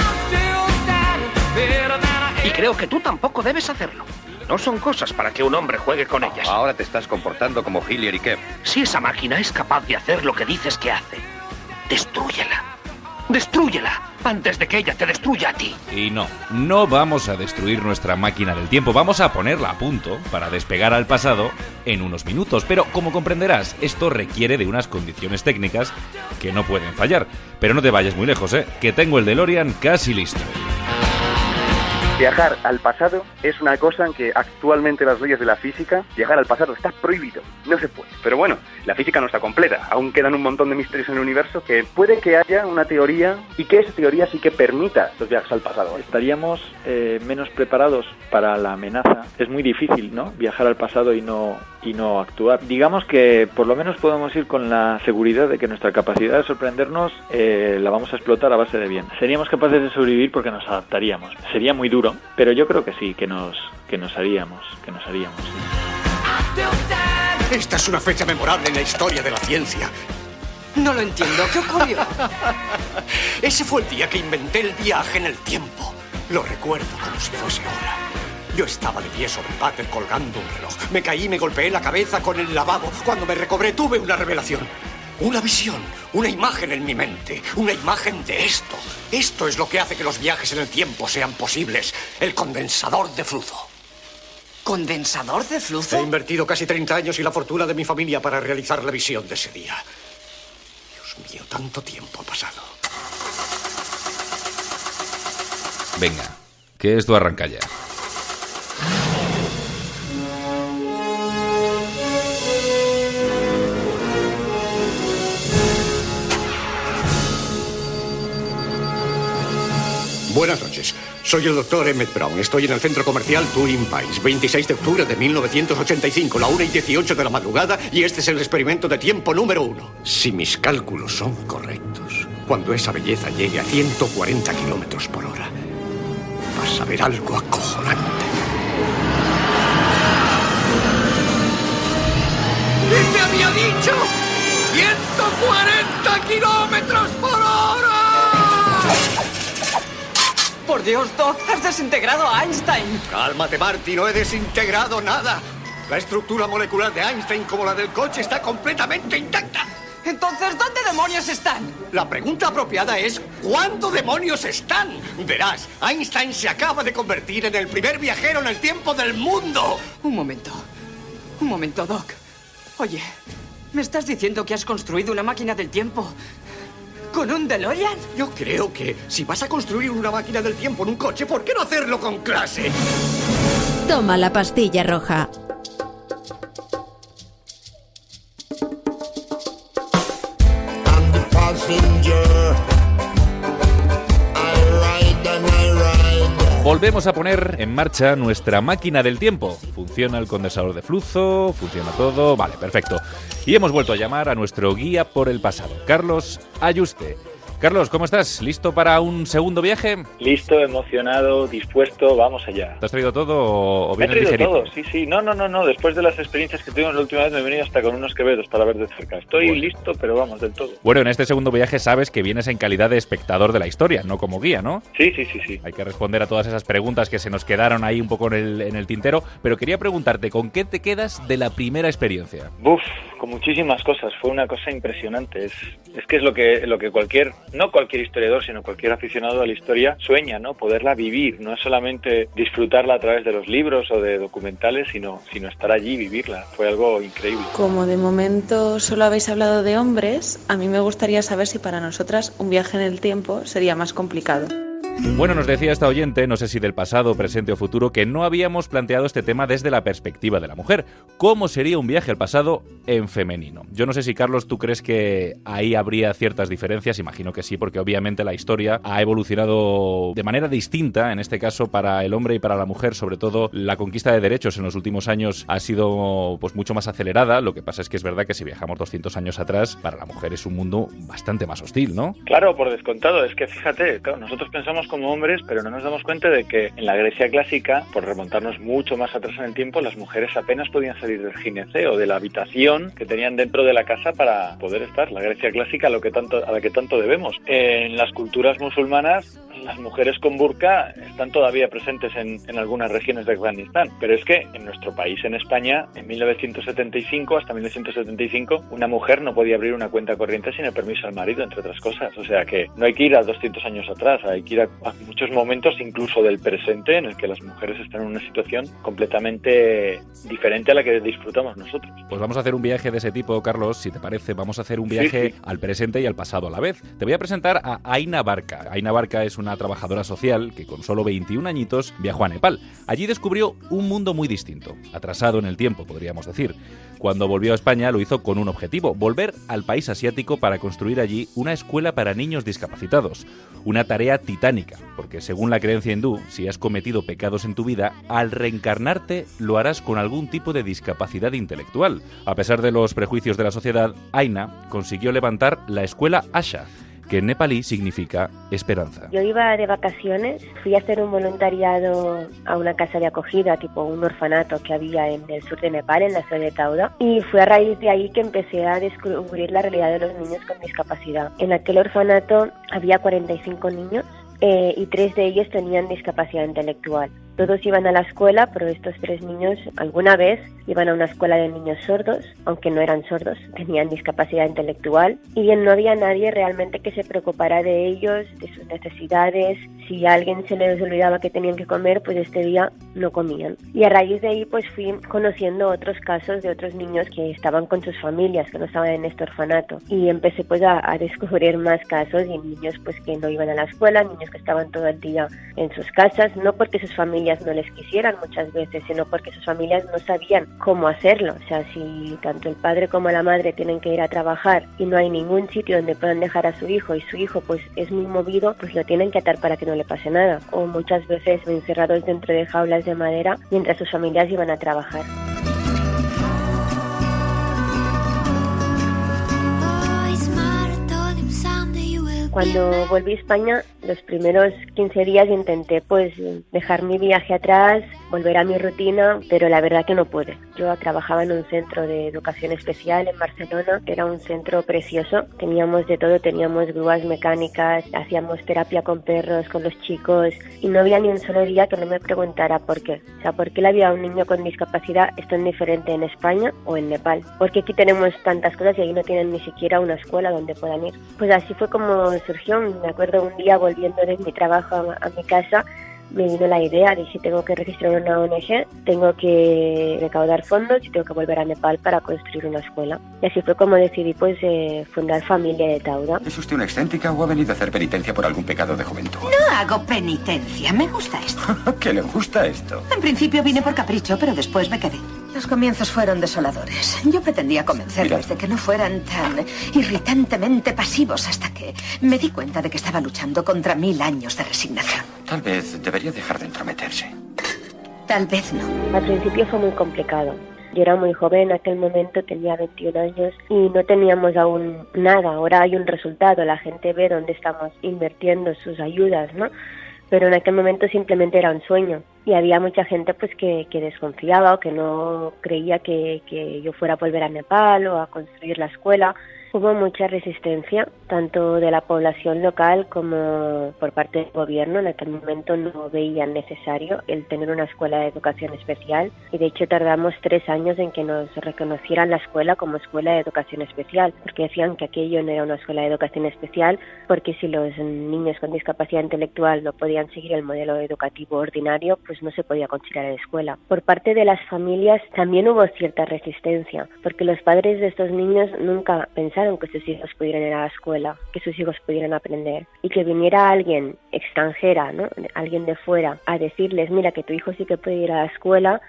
Y creo que tú tampoco debes hacerlo. No son cosas para que un hombre juegue con ellas. Ahora te estás comportando como Hillier y Kemp. Si esa máquina es capaz de hacer lo que dices que hace, destrúyela. Destrúyela antes de que ella te destruya a ti. Y no, no vamos a destruir nuestra máquina del tiempo, vamos a ponerla a punto para despegar al pasado en unos minutos. Pero como comprenderás, esto requiere de unas condiciones técnicas que no pueden fallar. Pero no te vayas muy lejos, ¿eh? Que tengo el DeLorean casi listo. Viajar al pasado es una cosa en que actualmente las leyes de la física, viajar al pasado está prohibido, no se puede. Pero bueno, la física no está completa, aún quedan un montón de misterios en el universo que puede que haya una teoría y que esa teoría sí que permita los viajes al pasado. Estaríamos eh, menos preparados para la amenaza. Es muy difícil, ¿no? Viajar al pasado y no y no actuar. Digamos que por lo menos podemos ir con la seguridad de que nuestra capacidad de sorprendernos eh, la vamos a explotar a base de bien. Seríamos capaces de sobrevivir porque nos adaptaríamos. Sería muy duro, pero yo creo que sí, que nos que nos haríamos, que nos haríamos. sí. Esta es una fecha memorable en la historia de la ciencia. No lo entiendo. ¿Qué ocurrió? Ese fue el día que inventé el viaje en el tiempo. Lo recuerdo como si fuese ahora. Yo estaba de pie sobre el váter colgando un reloj. Me caí y me golpeé la cabeza con el lavabo. Cuando me recobré tuve una revelación. Una visión, una imagen en mi mente, una imagen de esto. Esto es lo que hace que los viajes en el tiempo sean posibles. El condensador de flujo. ¿Condensador de He flujo? invertido casi 30 años y la fortuna de mi familia para realizar la visión de ese día. Dios mío, tanto tiempo ha pasado. Venga, que esto arranca ya. Buenas noches. Soy el doctor Emmett Brown. Estoy en el centro comercial Twin Pines, 26 de octubre de 1985, la 1 y 18 de la madrugada, y este es el experimento de tiempo número uno. Si mis cálculos son correctos, cuando esa belleza llegue a 140 kilómetros por hora, vas a ver algo acojonante. ¡Y te había dicho! ¡140 kilómetros por hora! Por Dios, Doc, has desintegrado a Einstein. Cálmate, Marty, no he desintegrado nada. La estructura molecular de Einstein, como la del coche, está completamente intacta. Entonces, ¿dónde demonios están? La pregunta apropiada es ¿cuándo demonios están? Verás, Einstein se acaba de convertir en el primer viajero en el tiempo del mundo. Un momento. Un momento, Doc. Oye, ¿me estás diciendo que has construido una máquina del tiempo con un DeLorean? Yo creo que si vas a construir una máquina del tiempo en un coche, ¿por qué no hacerlo con clase? Toma la pastilla roja. Volvemos a poner en marcha nuestra máquina del tiempo. Funciona el condensador de flujo, funciona todo. Vale, perfecto. Y hemos vuelto a llamar a nuestro guía por el pasado, Carlos Ayuste. Carlos, ¿cómo estás? ¿Listo para un segundo viaje? Listo, emocionado, dispuesto, vamos allá. ¿Te has traído todo o vienes traído todo, sí, sí. No, no, no, no. Después de las experiencias que tuvimos la última vez me he venido hasta con unos quevedos para ver de cerca. Estoy Bueno. listo, pero vamos, del todo. Bueno, en este segundo viaje sabes que vienes en calidad de espectador de la historia, no como guía, ¿no? Sí, sí, sí, sí. Hay que responder a todas esas preguntas que se nos quedaron ahí un poco en el, en el tintero, pero quería preguntarte, ¿con qué te quedas de la primera experiencia? Buf, con muchísimas cosas. Fue una cosa impresionante. Es, es que es lo que, lo que cualquier, no cualquier historiador, sino cualquier aficionado a la historia sueña, ¿no? Poderla vivir. No es solamente disfrutarla a través de los libros o de documentales, sino, sino estar allí vivirla. Fue algo increíble. Como de momento solo habéis hablado de hombres, a mí me gustaría saber si para nosotras un viaje en el tiempo sería más complicado. Bueno, nos decía esta oyente, no sé si del pasado, presente o futuro, que no habíamos planteado este tema desde la perspectiva de la mujer. ¿Cómo sería un viaje al pasado en femenino? Yo no sé si, Carlos, tú crees que ahí habría ciertas diferencias. Imagino que sí, porque obviamente la historia ha evolucionado de manera distinta, en este caso para el hombre y para la mujer. Sobre todo, la conquista de derechos en los últimos años ha sido pues mucho más acelerada. Lo que pasa es que es verdad que si viajamos 200 años atrás, para la mujer es un mundo bastante más hostil, ¿no? Claro, por descontado. Es que fíjate, nosotros pensamos como hombres, pero no nos damos cuenta de que en la Grecia clásica, por remontarnos mucho más atrás en el tiempo, las mujeres apenas podían salir del gineceo, de la habitación que tenían dentro de la casa para poder estar. La Grecia clásica a, lo que tanto, a la que tanto debemos. En las culturas musulmanas, las mujeres con burka están todavía presentes en, en algunas regiones de Afganistán. Pero es que en nuestro país, en España, en 1975 hasta 1975, una mujer no podía abrir una cuenta corriente sin el permiso del marido, entre otras cosas. O sea que no hay que ir a 200 años atrás, hay que ir a muchos momentos, incluso del presente, en el que las mujeres están en una situación completamente diferente a la que disfrutamos nosotros. Pues vamos a hacer un viaje de ese tipo, Carlos, si te parece. Vamos a hacer un Sí, viaje sí. al presente y al pasado a la vez. Te voy a presentar a Aina Barca. Aina Barca es una trabajadora social que con solo 21 añitos viajó a Nepal. Allí descubrió un mundo muy distinto, atrasado en el tiempo, podríamos decir. Cuando volvió a España lo hizo con un objetivo, volver al país asiático para construir allí una escuela para niños discapacitados. Una tarea titánica, porque según la creencia hindú, si has cometido pecados en tu vida, al reencarnarte lo harás con algún tipo de discapacidad intelectual. A pesar de los prejuicios de la sociedad, Aina consiguió levantar la escuela Asha, que en nepalí significa esperanza. Yo iba de vacaciones, fui a hacer un voluntariado a una casa de acogida, tipo un orfanato que había en el sur de Nepal, en la ciudad de Tauda, y fue a raíz de ahí que empecé a descubrir la realidad de los niños con discapacidad. En aquel orfanato había 45 niños eh, y tres de ellos tenían discapacidad intelectual. Todos iban a la escuela, pero estos tres niños alguna vez iban a una escuela de niños sordos, aunque no eran sordos, tenían discapacidad intelectual y no había nadie realmente que se preocupara de ellos, de sus necesidades. Si a alguien se les olvidaba que tenían que comer, pues este día no comían. Y a raíz de ahí pues fui conociendo otros casos de otros niños que estaban con sus familias, que no estaban en este orfanato. Y empecé pues a, a descubrir más casos y niños pues que no iban a la escuela, niños que estaban todo el día en sus casas, no porque sus familias no les quisieran muchas veces, sino porque sus familias no sabían cómo hacerlo. O sea, si tanto el padre como la madre tienen que ir a trabajar y no hay ningún sitio donde puedan dejar a su hijo y su hijo pues es muy movido, pues lo tienen que atar para que no le pase nada. O muchas veces encerrados dentro de jaulas de madera mientras sus familias iban a trabajar. Cuando volví a España, los primeros 15 días intenté pues dejar mi viaje atrás, volver a mi rutina, pero la verdad que no pude. Yo trabajaba en un centro de educación especial en Barcelona, era un centro precioso, teníamos de todo, teníamos grúas mecánicas, hacíamos terapia con perros, con los chicos, y no había ni un solo día que no me preguntara por qué. O sea, ¿por qué le había un niño con discapacidad es diferente en España o en Nepal? Porque aquí tenemos tantas cosas y ahí no tienen ni siquiera una escuela donde puedan ir. Pues así fue como surgió. Me acuerdo un día volviendo de mi trabajo a, a mi casa, me vino la idea, dije, tengo que registrar una ONG, tengo que recaudar fondos y tengo que volver a Nepal para construir una escuela. Y así fue como decidí pues eh, fundar Familia de Tauda. ¿Es usted una excéntrica o ha venido a hacer penitencia por algún pecado de juventud? No hago penitencia, me gusta esto. ¿Qué le gusta esto? En principio vine por capricho, pero después me quedé. Los comienzos fueron desoladores. Yo pretendía convencerlos de que no fueran tan irritantemente pasivos hasta que me di cuenta de que estaba luchando contra mil años de resignación. Tal vez debería dejar de entrometerse. Tal vez no. Al principio fue muy complicado. Yo era muy joven en aquel momento, tenía 21 años y no teníamos aún nada. Ahora hay un resultado, la gente ve dónde estamos invirtiendo sus ayudas, ¿no? Pero en aquel momento simplemente era un sueño y había mucha gente pues que, que desconfiaba o que no creía que, que yo fuera a volver a Nepal o a construir la escuela. Hubo mucha resistencia, tanto de la población local como por parte del gobierno. En aquel momento no veían necesario el tener una escuela de educación especial y de hecho tardamos tres años en que nos reconocieran la escuela como escuela de educación especial, porque decían que aquello no era una escuela de educación especial, porque si los niños con discapacidad intelectual no podían seguir el modelo educativo ordinario, pues no se podía considerar escuela. Por parte de las familias también hubo cierta resistencia, porque los padres de estos niños nunca pensaron que sus hijos pudieran ir a la escuela, que sus hijos pudieran aprender y que viniera alguien extranjera, ¿no? alguien de fuera, a decirles, mira que tu hijo sí que puede ir a la escuela,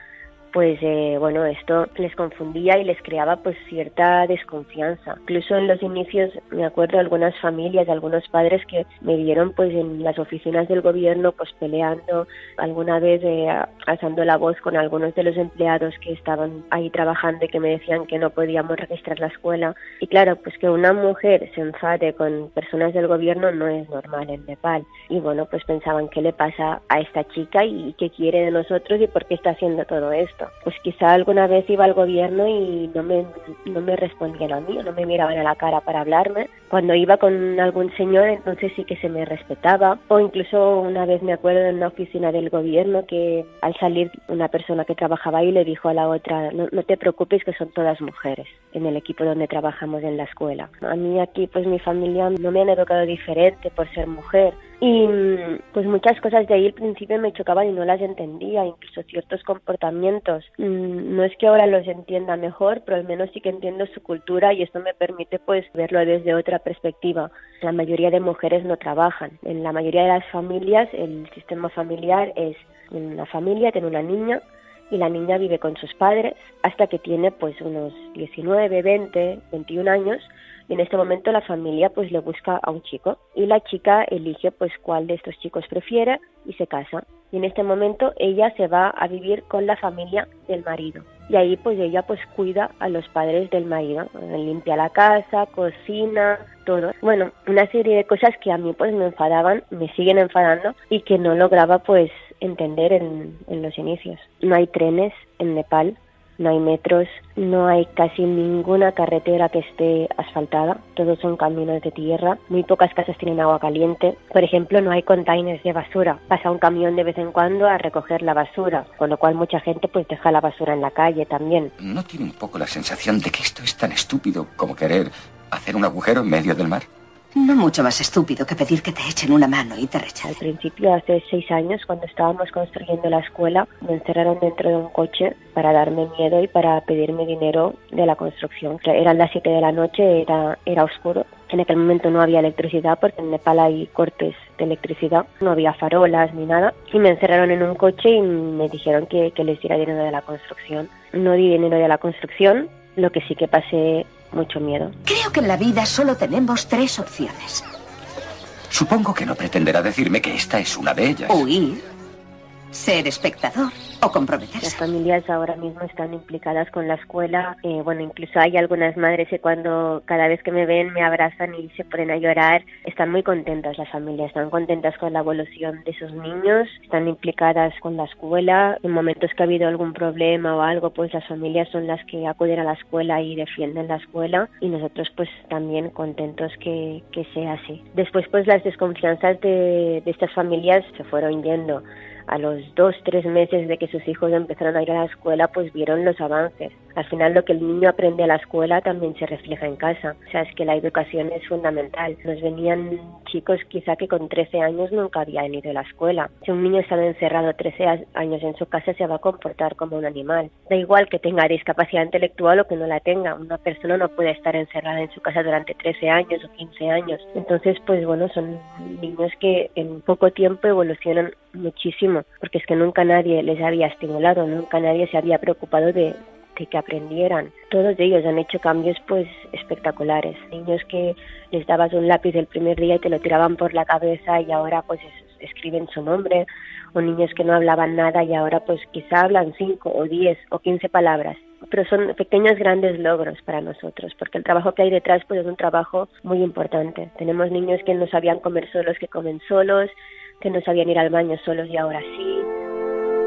pues eh, bueno, esto les confundía y les creaba pues cierta desconfianza. Incluso en los inicios me acuerdo algunas familias, algunos padres que me vieron pues en las oficinas del gobierno pues peleando, alguna vez eh, alzando la voz con algunos de los empleados que estaban ahí trabajando y que me decían que no podíamos registrar la escuela. Y claro, pues que una mujer se enfade con personas del gobierno no es normal en Nepal. Y bueno, pues pensaban qué le pasa a esta chica y qué quiere de nosotros y por qué está haciendo todo esto pues quizá alguna vez iba al gobierno y no me, no me respondían a mí, no me miraban a la cara para hablarme. Cuando iba con algún señor, entonces sí que se me respetaba. O incluso una vez me acuerdo en una oficina del gobierno que al salir una persona que trabajaba ahí le dijo a la otra, no, no te preocupes que son todas mujeres en el equipo donde trabajamos en la escuela. A mí aquí pues mi familia no me han educado diferente por ser mujer. Y pues muchas cosas de ahí al principio me chocaban y no las entendía, incluso ciertos comportamientos. No es que ahora los entienda mejor, pero al menos sí que entiendo su cultura y esto me permite pues verlo desde otra perspectiva. La mayoría de mujeres no trabajan. En la mayoría de las familias el sistema familiar es una familia, tiene una niña y la niña vive con sus padres hasta que tiene pues unos 19, 20, 21 años y en este momento la familia pues le busca a un chico. Y la chica elige pues cuál de estos chicos prefiere y se casa. Y en este momento ella se va a vivir con la familia del marido. Y ahí pues ella pues cuida a los padres del marido. Limpia la casa cocina todo. Bueno una serie de cosas que a mí pues me enfadaban me siguen enfadando y que no lograba pues entender en, en los inicios. No hay trenes en Nepal no hay metros, no hay casi ninguna carretera que esté asfaltada, todos son caminos de tierra, muy pocas casas tienen agua caliente. Por ejemplo, no hay containers de basura, pasa un camión de vez en cuando a recoger la basura, con lo cual mucha gente pues deja la basura en la calle también. ¿No tiene un poco la sensación de que esto es tan estúpido como querer hacer un agujero en medio del mar? No mucho más estúpido que pedir que te echen una mano y te rechacen. Al principio, hace seis años, cuando estábamos construyendo la escuela, me encerraron dentro de un coche para darme miedo y para pedirme dinero de la construcción. Eran las siete de la noche, era, era oscuro. En aquel momento no había electricidad porque en Nepal hay cortes de electricidad, no había farolas ni nada. Y me encerraron en un coche y me dijeron que, que les diera dinero de la construcción. No di dinero de la construcción, lo que sí que pasé mucho miedo. Creo que en la vida solo tenemos tres opciones. Supongo que no pretenderá decirme que esta es una de ellas. Huir, ser espectador o comprometerse. Las familias ahora mismo están implicadas con la escuela. Eh, bueno, incluso hay algunas madres que cuando cada vez que me ven me abrazan y se ponen a llorar. Están muy contentas las familias, están contentas con la evolución de sus niños, están implicadas con la escuela. En momentos que ha habido algún problema o algo, pues las familias son las que acuden a la escuela y defienden la escuela y nosotros pues también contentos que, que sea así. Después pues las desconfianzas de, de estas familias se fueron yendo a los dos, tres meses de que sus hijos empezaron a ir a la escuela, pues vieron los avances. Al final lo que el niño aprende a la escuela también se refleja en casa. O sea, es que la educación es fundamental. Nos venían chicos quizá que con 13 años nunca habían ido a la escuela. Si un niño está encerrado 13 años en su casa, se va a comportar como un animal. Da igual que tenga discapacidad intelectual o que no la tenga. Una persona no puede estar encerrada en su casa durante 13 años o 15 años. Entonces, pues bueno, son niños que en poco tiempo evolucionan muchísimo, porque es que nunca nadie les había estimulado, nunca nadie se había preocupado de, que aprendieran. Todos ellos han hecho cambios pues espectaculares. Niños que les dabas un lápiz el primer día y te lo tiraban por la cabeza y ahora pues es- escriben su nombre. O niños que no hablaban nada y ahora pues quizá hablan cinco o diez o quince palabras. Pero son pequeños grandes logros para nosotros, porque el trabajo que hay detrás pues es un trabajo muy importante. Tenemos niños que no sabían comer solos, que comen solos, que no sabían ir al baño solos y ahora sí.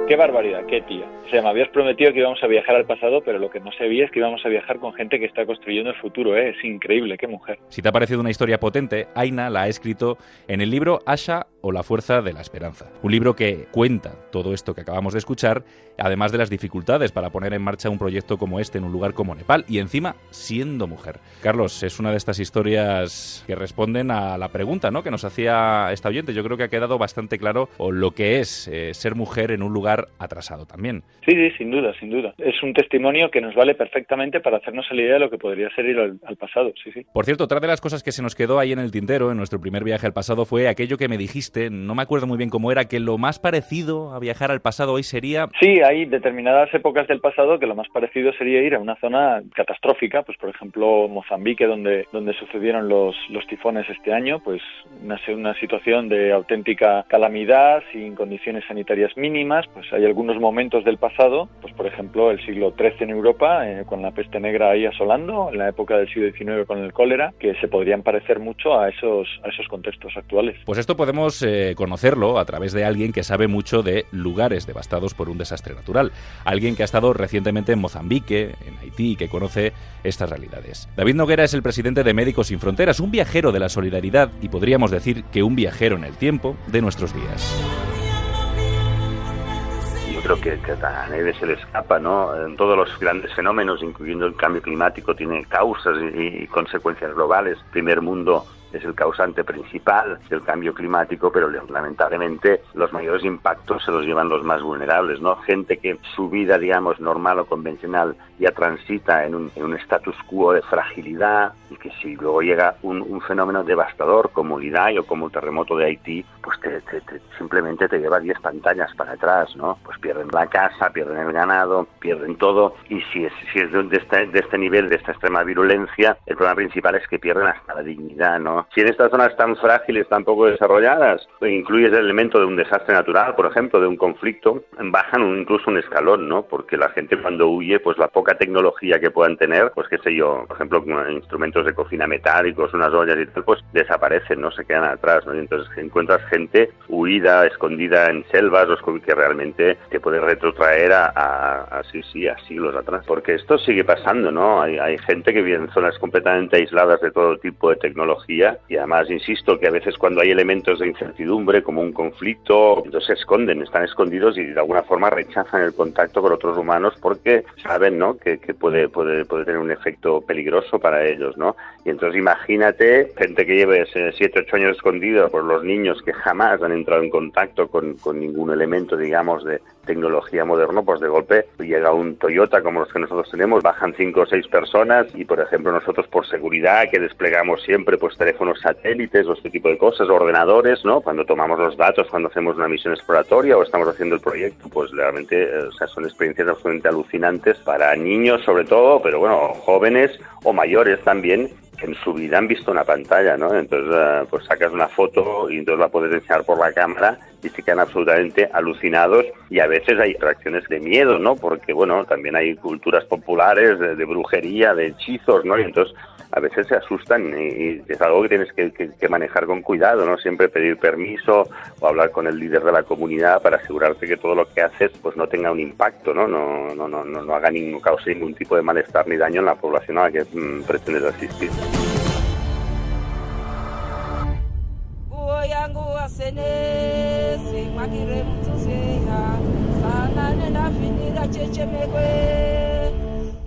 Qué barbaridad, qué tía. O sea, me habías prometido que íbamos a viajar al pasado, pero lo que no sabía es que íbamos a viajar con gente que está construyendo el futuro, ¿eh? Es increíble, qué mujer. Si te ha parecido una historia potente, Aina la ha escrito en el libro Asha o la fuerza de la esperanza. Un libro que cuenta todo esto que acabamos de escuchar, además de las dificultades para poner en marcha un proyecto como este en un lugar como Nepal y encima siendo mujer. Carlos, es una de estas historias que responden a la pregunta ¿no? que nos hacía esta oyente. Yo creo que ha quedado bastante claro lo que es eh, ser mujer en un lugar atrasado también. Sí, sí, sin duda, sin duda. Es un testimonio que nos vale perfectamente para hacernos la idea de lo que podría ser ir al, al pasado, sí, sí. Por cierto, otra de las cosas que se nos quedó ahí en el tintero en nuestro primer viaje al pasado fue aquello que me dijiste, no me acuerdo muy bien cómo era, que lo más parecido a viajar al pasado hoy sería... Sí, hay determinadas épocas del pasado que lo más parecido sería ir a una zona catastrófica, pues por ejemplo Mozambique, donde, donde sucedieron los, los tifones este año, pues una, una situación de auténtica calamidad, sin condiciones sanitarias mínimas, pues hay algunos momentos del pasado, pues por ejemplo el siglo XIII en Europa, eh, con la peste negra ahí asolando, en la época del siglo XIX con el cólera, que se podrían parecer mucho a esos, a esos contextos actuales. Pues esto podemos eh, conocerlo a través de alguien que sabe mucho de lugares devastados por un desastre natural. Alguien que ha estado recientemente en Mozambique, en Haití, y que conoce estas realidades. David Noguera es el presidente de Médicos Sin Fronteras, un viajero de la solidaridad y podríamos decir que un viajero en el tiempo de nuestros días. Yo creo que, que a nadie se le escapa, ¿no? Todos los grandes fenómenos, incluyendo el cambio climático, tiene causas y, y consecuencias globales. Primer mundo es el causante principal del cambio climático, pero lamentablemente los mayores impactos se los llevan los más vulnerables, ¿no? Gente que su vida, digamos, normal o convencional ya transita en un, en un status quo de fragilidad y que si luego llega un, un fenómeno devastador como el Idai o como el terremoto de Haití, pues te, te, te, simplemente te lleva 10 pantallas para atrás, ¿no? Pues pierden la casa, pierden el ganado, pierden todo y si es, si es de, de, este, de este nivel, de esta extrema virulencia, el problema principal es que pierden hasta la dignidad, ¿no? Si en estas zonas tan frágiles, tan poco desarrolladas, incluyes el elemento de un desastre natural, por ejemplo, de un conflicto, bajan un- incluso un escalón, ¿no? Porque la gente cuando huye, pues la poca tecnología que puedan tener, pues qué sé yo, por ejemplo, instrumentos de cocina metálicos, unas ollas y tal, pues desaparecen, ¿no? Se quedan atrás, ¿no? Y entonces encuentras gente huida, escondida en selvas, que realmente te puede retrotraer a, a, a sí, sí, a siglos atrás. Porque esto sigue pasando, ¿no? Hay, hay gente que vive en zonas completamente aisladas de todo tipo de tecnología y además, insisto, que a veces cuando hay elementos de incertidumbre, como un conflicto, entonces se esconden, están escondidos y de alguna forma rechazan el contacto con otros humanos porque saben, ¿no? Que, puede, puede, puede tener un efecto peligroso para ellos, ¿no? Y entonces imagínate gente que lleve 7, 8 años escondido por los niños que jamás han entrado en contacto con, con ningún elemento, digamos, de tecnología moderno, pues de golpe llega un Toyota como los que nosotros tenemos, bajan cinco o seis personas y, por ejemplo, nosotros por seguridad que desplegamos siempre pues teléfonos satélites o este tipo de cosas, ordenadores, ¿no? Cuando tomamos los datos, cuando hacemos una misión exploratoria o estamos haciendo el proyecto, pues realmente eh, o sea, son experiencias absolutamente alucinantes para niños sobre todo, pero bueno, jóvenes o mayores también en su vida han visto una pantalla, ¿no? Entonces, eh, pues sacas una foto y entonces la puedes enseñar por la cámara y se quedan absolutamente alucinados y a veces hay reacciones de miedo, ¿no? Porque, bueno, también hay culturas populares de, de brujería, de hechizos, ¿no? Y entonces a veces se asustan y, y es algo que tienes que, manejar con cuidado, ¿no? Siempre pedir permiso o hablar con el líder de la comunidad para asegurarte que todo lo que haces pues no tenga un impacto, ¿no? No, no, no, no, no haga ningún, cause ningún tipo de malestar ni daño en la población a la que mm, pretendes asistir.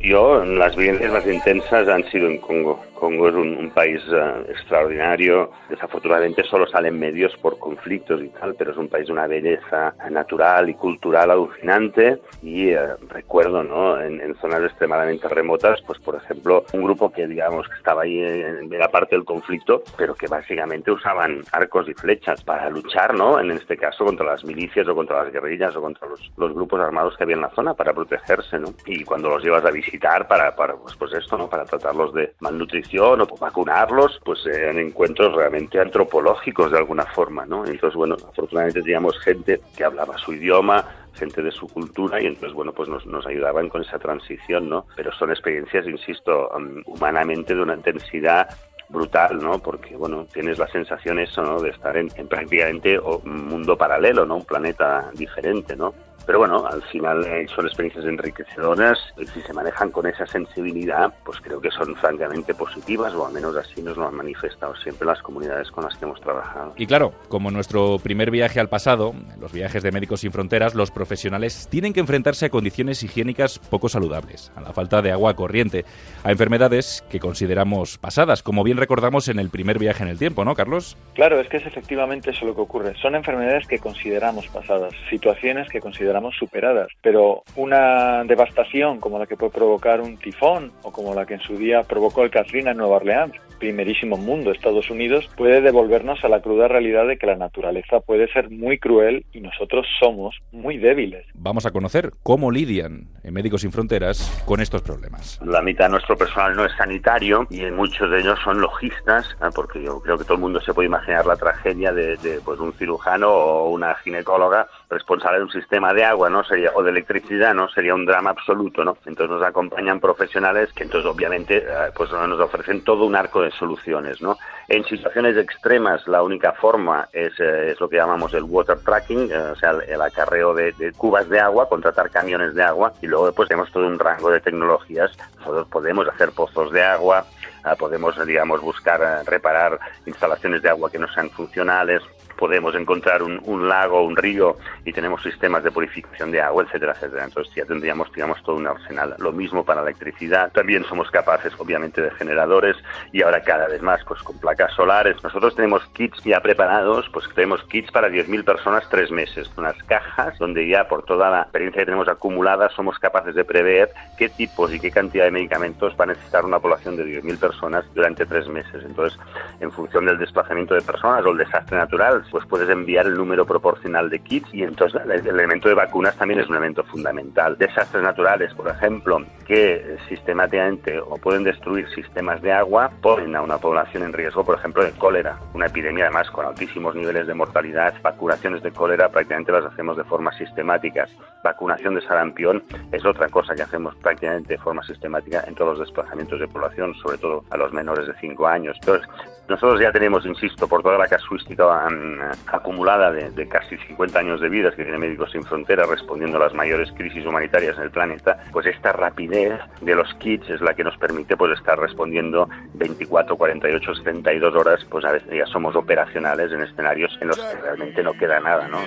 Yo, las vivencias más intensas han sido en Congo. Congo es un, un país eh, extraordinario. Desafortunadamente solo salen medios por conflictos y tal, pero es un país de una belleza natural y cultural alucinante. Y eh, recuerdo, ¿no? En, en zonas extremadamente remotas, pues por ejemplo, un grupo que digamos que estaba ahí en, en la parte del conflicto, pero que básicamente usaban arcos y flechas para luchar, ¿no? En este caso contra las milicias o contra las guerrillas o contra los, los grupos armados que había en la zona para protegerse, ¿no? Y cuando los llevas a visitar para, para pues, pues esto, ¿no? Para tratarlos de malnutrición o vacunarlos, pues eran encuentros realmente antropológicos de alguna forma, ¿no? Entonces, bueno, afortunadamente teníamos gente que hablaba su idioma, gente de su cultura y entonces, bueno, pues nos, ayudaban con esa transición, ¿no? Pero son experiencias, insisto, um, humanamente de una intensidad brutal, ¿no? Porque, bueno, tienes la sensación eso, ¿no? De estar en, en prácticamente un mundo paralelo, ¿no? Un planeta diferente, ¿no? Pero bueno, al final eh, son experiencias enriquecedoras y si se manejan con esa sensibilidad, pues creo que son francamente positivas o al menos así nos lo han manifestado siempre las comunidades con las que hemos trabajado. Y claro, como en nuestro primer viaje al pasado, en los viajes de Médicos Sin Fronteras, los profesionales tienen que enfrentarse a condiciones higiénicas poco saludables, a la falta de agua corriente, a enfermedades que consideramos pasadas, como bien recordamos en el primer viaje en el tiempo, ¿no, Carlos? Claro, es que es efectivamente eso lo que ocurre. Son enfermedades que consideramos pasadas, situaciones que consideramos superadas, pero una devastación como la que puede provocar un tifón o como la que en su día provocó el Katrina en Nueva Orleans, primerísimo mundo, Estados Unidos, puede devolvernos a la cruda realidad de que la naturaleza puede ser muy cruel y nosotros somos muy débiles. Vamos a conocer cómo lidian en Médicos Sin Fronteras con estos problemas. La mitad de nuestro personal no es sanitario y muchos de ellos son logistas, ¿eh? porque yo creo que todo el mundo se puede imaginar la tragedia de, de, pues, un cirujano o una ginecóloga responsable de un sistema de agua, ¿no? Sería, o de electricidad, ¿no? Sería un drama absoluto, ¿no? Entonces nos acompañan profesionales que entonces obviamente eh, pues nos ofrecen todo un arco de soluciones, ¿no? En situaciones extremas la única forma es, eh, es lo que llamamos el water tracking, eh, o sea, el, el acarreo de, cubas de agua, contratar camiones de agua y luego pues tenemos todo un rango de tecnologías. Nosotros podemos hacer pozos de agua, eh, podemos, digamos, buscar eh, reparar instalaciones de agua que no sean funcionales, podemos encontrar un, un lago, un río y tenemos sistemas de purificación de agua, etcétera, etcétera. Entonces ya tendríamos, digamos, todo un arsenal. Lo mismo para electricidad. También somos capaces, obviamente, de generadores y ahora cada vez más, pues con placas solares. Nosotros tenemos kits ya preparados, pues tenemos kits para 10.000 personas tres meses, unas cajas donde ya por toda la experiencia que tenemos acumulada somos capaces de prever qué tipos y qué cantidad de medicamentos va a necesitar una población de 10.000 personas durante tres meses. Entonces, en función del desplazamiento de personas o el desastre natural, pues puedes enviar el número proporcional de kits y entonces el elemento de vacunas también es un elemento fundamental. Desastres naturales, por ejemplo, que sistemáticamente o pueden destruir sistemas de agua, ponen a una población en riesgo, por ejemplo, de cólera, una epidemia además con altísimos niveles de mortalidad. Vacunaciones de cólera prácticamente las hacemos de forma sistemática. Vacunación de sarampión es otra cosa que hacemos prácticamente de forma sistemática en todos los desplazamientos de población, sobre todo a los menores de 5 años. Entonces, nosotros ya tenemos, insisto, por toda la casuística um, acumulada de, de, casi 50 años de vida que tiene Médicos Sin Fronteras respondiendo a las mayores crisis humanitarias en el planeta, pues esta rapidez de los kits es la que nos permite pues estar respondiendo 24, 48, 72 horas, pues a veces ya somos operacionales en escenarios en los que realmente no queda nada, ¿no?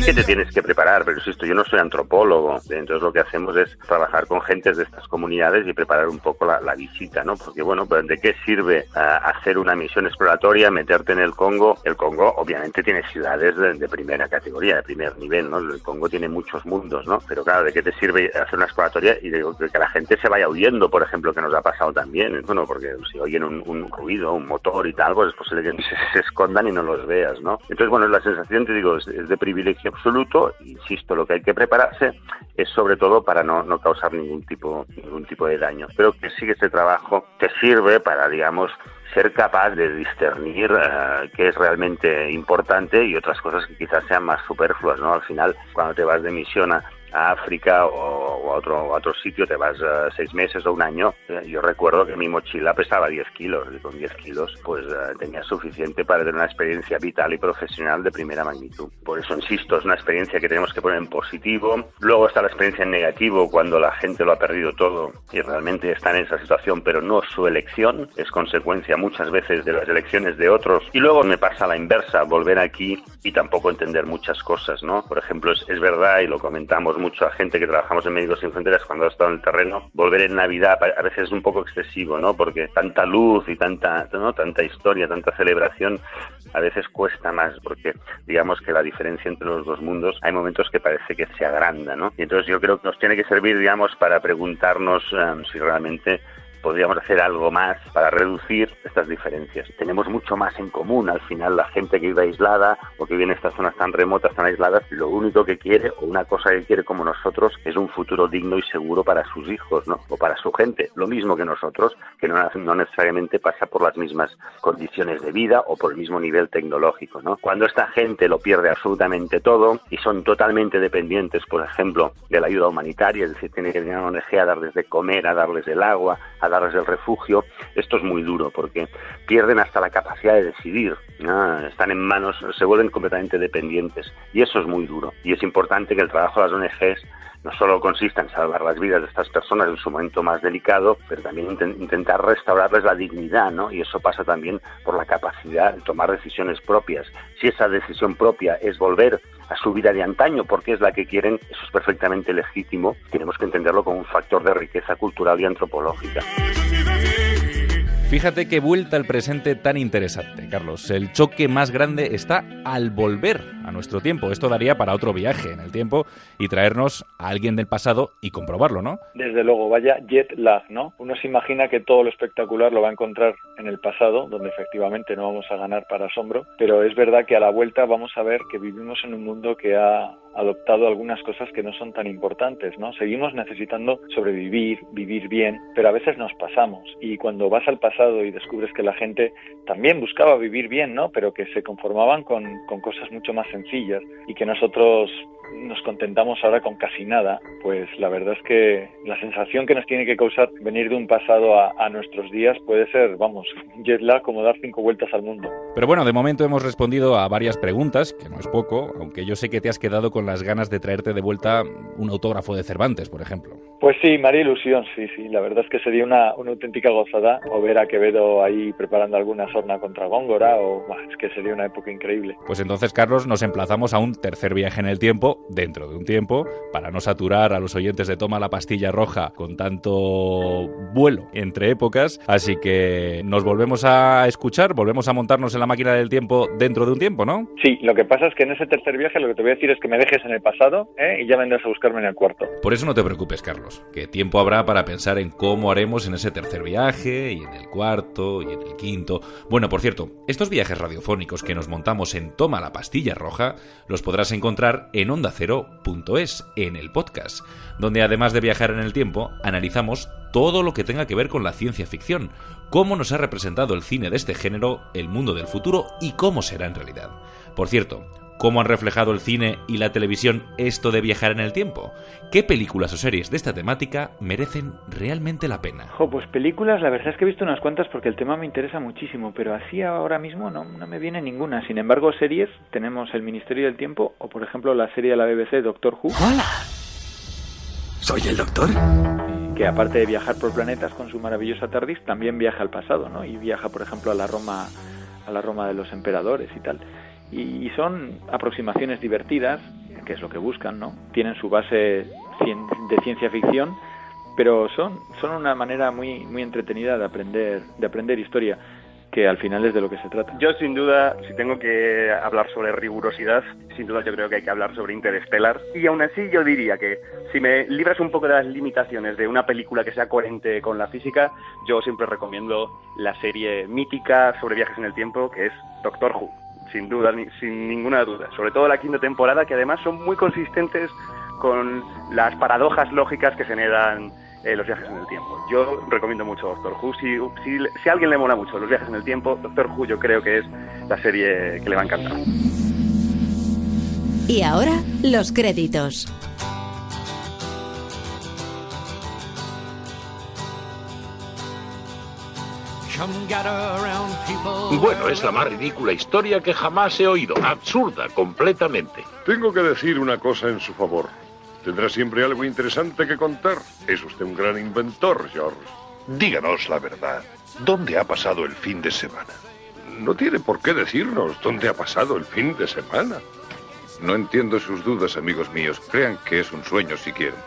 Sí que te tienes que preparar, pero insisto, yo no soy antropólogo, entonces lo que hacemos es trabajar con gentes de estas comunidades y preparar un poco la, la visita, ¿no? Porque bueno, pues, ¿de qué sirve hacer una misión exploratoria, meterte en el Congo. El Congo obviamente tiene ciudades de, de, primera categoría, de primer nivel, ¿no? El Congo tiene muchos mundos, ¿no? Pero claro, ¿de qué te sirve hacer una y de, de que la gente se vaya huyendo, por ejemplo, que nos ha pasado también? Bueno, porque si oyen un, un ruido, un motor y tal, pues es posible que se, se, escondan y no los veas, ¿no? Entonces, bueno, la sensación, te digo, es, es de privilegio absoluto. Insisto, lo que hay que prepararse es sobre todo para no, no causar ningún tipo, ningún tipo de daño. Pero que sí que este trabajo te sirve para, digamos, ser capaz de discernir uh, qué es realmente importante y otras cosas que quizás sean más superfluas, ¿no? Al final, cuando te vas de misión a, a África o, o, a otro, a otro sitio, te vas uh, seis meses o un año. Eh, yo recuerdo que mi mochila pesaba 10 kilos y con 10 kilos pues uh, tenía suficiente para tener una experiencia vital y profesional de primera magnitud. Por eso insisto, es una experiencia que tenemos que poner en positivo. Luego está la experiencia en negativo cuando la gente lo ha perdido todo y realmente está en esa situación, pero no su elección, es consecuencia muchas veces de las elecciones de otros. Y luego me pasa la inversa, volver aquí y tampoco entender muchas cosas, ¿no? Por ejemplo, es, es verdad y lo comentamos mucho a gente que trabajamos en Médicos Sin Fronteras cuando ha estado en el terreno, volver en Navidad a veces es un poco excesivo, ¿no? Porque tanta luz y tanta, ¿no? tanta historia, tanta celebración, a veces cuesta más, porque digamos que la diferencia entre los dos mundos hay momentos que parece que se agranda, ¿no? Y entonces yo creo que nos tiene que servir, digamos, para preguntarnos um, si realmente podríamos hacer algo más para reducir estas diferencias. Tenemos mucho más en común. Al final, la gente que vive aislada o que vive en estas zonas tan remotas, tan aisladas, lo único que quiere o una cosa que quiere como nosotros es un futuro digno y seguro para sus hijos, ¿no? O para su gente. Lo mismo que nosotros, que no, no necesariamente pasa por las mismas condiciones de vida o por el mismo nivel tecnológico, ¿no? Cuando esta gente lo pierde absolutamente todo y son totalmente dependientes, por ejemplo, de la ayuda humanitaria, es decir, tiene que venir a una ONG a darles de comer, a darles el agua, a darles el refugio, esto es muy duro porque pierden hasta la capacidad de decidir, ¿no? están en manos, se vuelven completamente dependientes y eso es muy duro. Y es importante que el trabajo de las ONGs no solo consista en salvar las vidas de estas personas en su momento más delicado, pero también int intentar restaurarles la dignidad, ¿no? Y eso pasa también por la capacidad de tomar decisiones propias. Si esa decisión propia es volver a su vida de antaño, porque es la que quieren, eso es perfectamente legítimo. Tenemos que entenderlo como un factor de riqueza cultural y antropológica. Fíjate qué vuelta al presente tan interesante, Carlos. El choque más grande está al volver a nuestro tiempo. Esto daría para otro viaje en el tiempo y traernos a alguien del pasado y comprobarlo, ¿no? Desde luego, vaya jet lag, ¿no? Uno se imagina que todo lo espectacular lo va a encontrar en el pasado, donde efectivamente no vamos a ganar para asombro, pero es verdad que a la vuelta vamos a ver que vivimos en un mundo que ha adoptado algunas cosas que no son tan importantes, ¿no? Seguimos necesitando sobrevivir, vivir bien, pero a veces nos pasamos y cuando vas al pasado y descubres que la gente también buscaba vivir bien, ¿no? Pero que se conformaban con, con cosas mucho más sencillas y que nosotros nos contentamos ahora con casi nada, pues la verdad es que la sensación que nos tiene que causar venir de un pasado a, nuestros días puede ser, vamos, jet lag como dar cinco vueltas al mundo. Pero bueno, de momento hemos respondido a varias preguntas, que no es poco, aunque yo sé que te has quedado con las ganas de traerte de vuelta un autógrafo de Cervantes, por ejemplo. Pues sí, María Ilusión, sí, sí, la verdad es que sería una, una auténtica gozada o ver a Quevedo ahí preparando alguna sorna contra Góngora, o bah, es que sería una época increíble. Pues entonces, Carlos, nos emplazamos a un tercer viaje en el tiempo dentro de un tiempo para no saturar a los oyentes de Toma la Pastilla Roja con tanto vuelo entre épocas. Así que nos volvemos a escuchar, volvemos a montarnos en la máquina del tiempo dentro de un tiempo, ¿no? Sí, lo que pasa es que en ese tercer viaje lo que te voy a decir es que me dejes en el pasado ¿eh? y ya vendrás a buscarme en el cuarto. Por eso no te preocupes, Carlos, que tiempo habrá para pensar en cómo haremos en ese tercer viaje y en el cuarto y en el quinto. Bueno, por cierto, estos viajes radiofónicos que nos montamos en Toma la Pastilla Roja los podrás encontrar en ondacero.es, en el podcast, donde además de viajar en el tiempo, analizamos todo lo que tenga que ver con la ciencia ficción, cómo nos ha representado el cine de este género, el mundo del futuro y cómo será en realidad. Por cierto, ¿Cómo han reflejado el cine y la televisión esto de viajar en el tiempo? ¿Qué películas o series de esta temática merecen realmente la pena? Jo, pues películas, la verdad es que he visto unas cuantas porque el tema me interesa muchísimo, pero así ahora mismo no, no me viene ninguna. Sin embargo, series, tenemos El Ministerio del Tiempo o, por ejemplo, la serie de la BBC Doctor Who. ¡Hola! ¿Soy el doctor? Que aparte de viajar por planetas con su maravillosa TARDIS, también viaja al pasado, ¿no? Y viaja, por ejemplo, a la Roma, a la Roma de los emperadores y tal y son aproximaciones divertidas, que es lo que buscan, ¿no? Tienen su base de ciencia ficción, pero son, son una manera muy, muy entretenida de aprender, de aprender historia que al final es de lo que se trata. Yo sin duda, si tengo que hablar sobre rigurosidad, sin duda yo creo que hay que hablar sobre Interstellar. Y aún así yo diría que si me libras un poco de las limitaciones de una película que sea coherente con la física, yo siempre recomiendo la serie mítica sobre viajes en el tiempo que es Doctor Who sin duda, sin ninguna duda. Sobre todo la quinta temporada, que además son muy consistentes con las paradojas lógicas que generan eh, los viajes en el tiempo. Yo recomiendo mucho Doctor Who. Si, si, si, a alguien le mola mucho los viajes en el tiempo, Doctor Who yo creo que es la serie que le va a encantar. Y ahora, los créditos. Bueno, es la más ridícula historia que jamás he oído. Absurda, completamente. Tengo que decir una cosa en su favor. Tendrá siempre algo interesante que contar. Es usted un gran inventor, George. Díganos la verdad. ¿Dónde ha pasado el fin de semana? No tiene por qué decirnos dónde ha pasado el fin de semana. No entiendo sus dudas, amigos míos. Crean que es un sueño si quieren.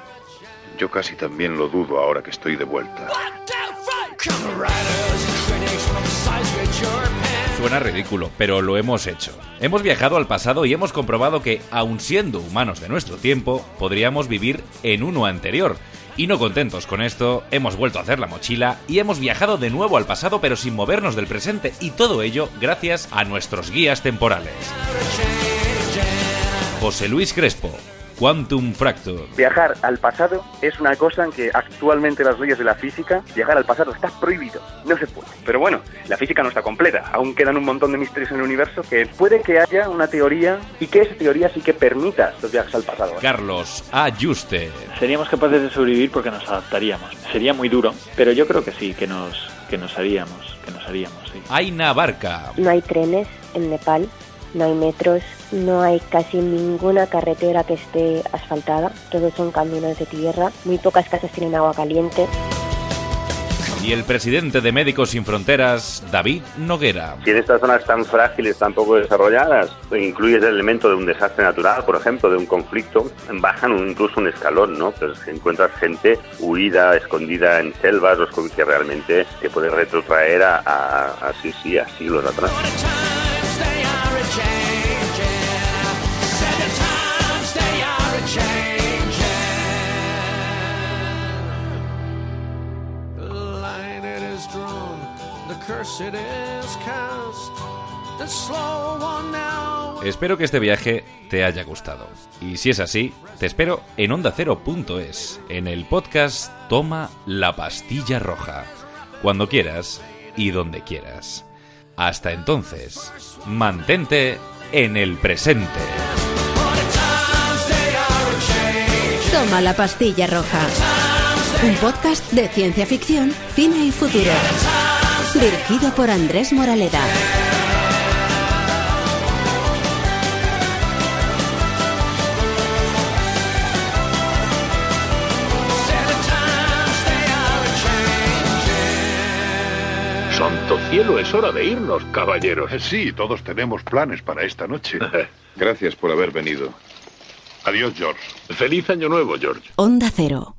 Yo casi también lo dudo ahora que estoy de vuelta. Suena ridículo, pero lo hemos hecho. Hemos viajado al pasado y hemos comprobado que, aun siendo humanos de nuestro tiempo, podríamos vivir en uno anterior. Y no contentos con esto, hemos vuelto a hacer la mochila y hemos viajado de nuevo al pasado pero sin movernos del presente y todo ello gracias a nuestros guías temporales. José Luis Crespo, Quantum Fracture. Viajar al pasado es una cosa en que actualmente las leyes de la física, viajar al pasado está prohibido, no se puede. Pero bueno, la física no está completa, aún quedan un montón de misterios en el universo que puede que haya una teoría y que esa teoría sí que permita los viajes al pasado. Carlos Ayuste. Seríamos capaces de sobrevivir porque nos adaptaríamos. Sería muy duro, pero yo creo que sí, que nos, que nos haríamos, que nos haríamos, sí. Aina Barca. No hay trenes en Nepal, no hay metros, no hay casi ninguna carretera que esté asfaltada, todos son caminos de tierra, muy pocas casas tienen agua caliente. Y el presidente de Médicos Sin Fronteras, David Noguera. Si en estas zonas tan frágiles, tan poco desarrolladas, incluyes el elemento de un desastre natural, por ejemplo, de un conflicto, bajan incluso un escalón, ¿no? Pues encuentras gente huida, escondida en selvas, los que realmente te puede retrotraer a, a, a, sí, sí, a siglos atrás. Espero que este viaje te haya gustado. Y si es así, te espero en ondacero.es, en el podcast Toma la pastilla roja, cuando quieras y donde quieras. Hasta entonces, mantente en el presente. Toma la pastilla roja. Un podcast de ciencia ficción, cine y futuro. Dirigido por Andrés Moraleda. Santo cielo, es hora de irnos, caballeros. Sí, todos tenemos planes para esta noche. Gracias por haber venido. Adiós, George. Feliz año nuevo, George. Onda Cero.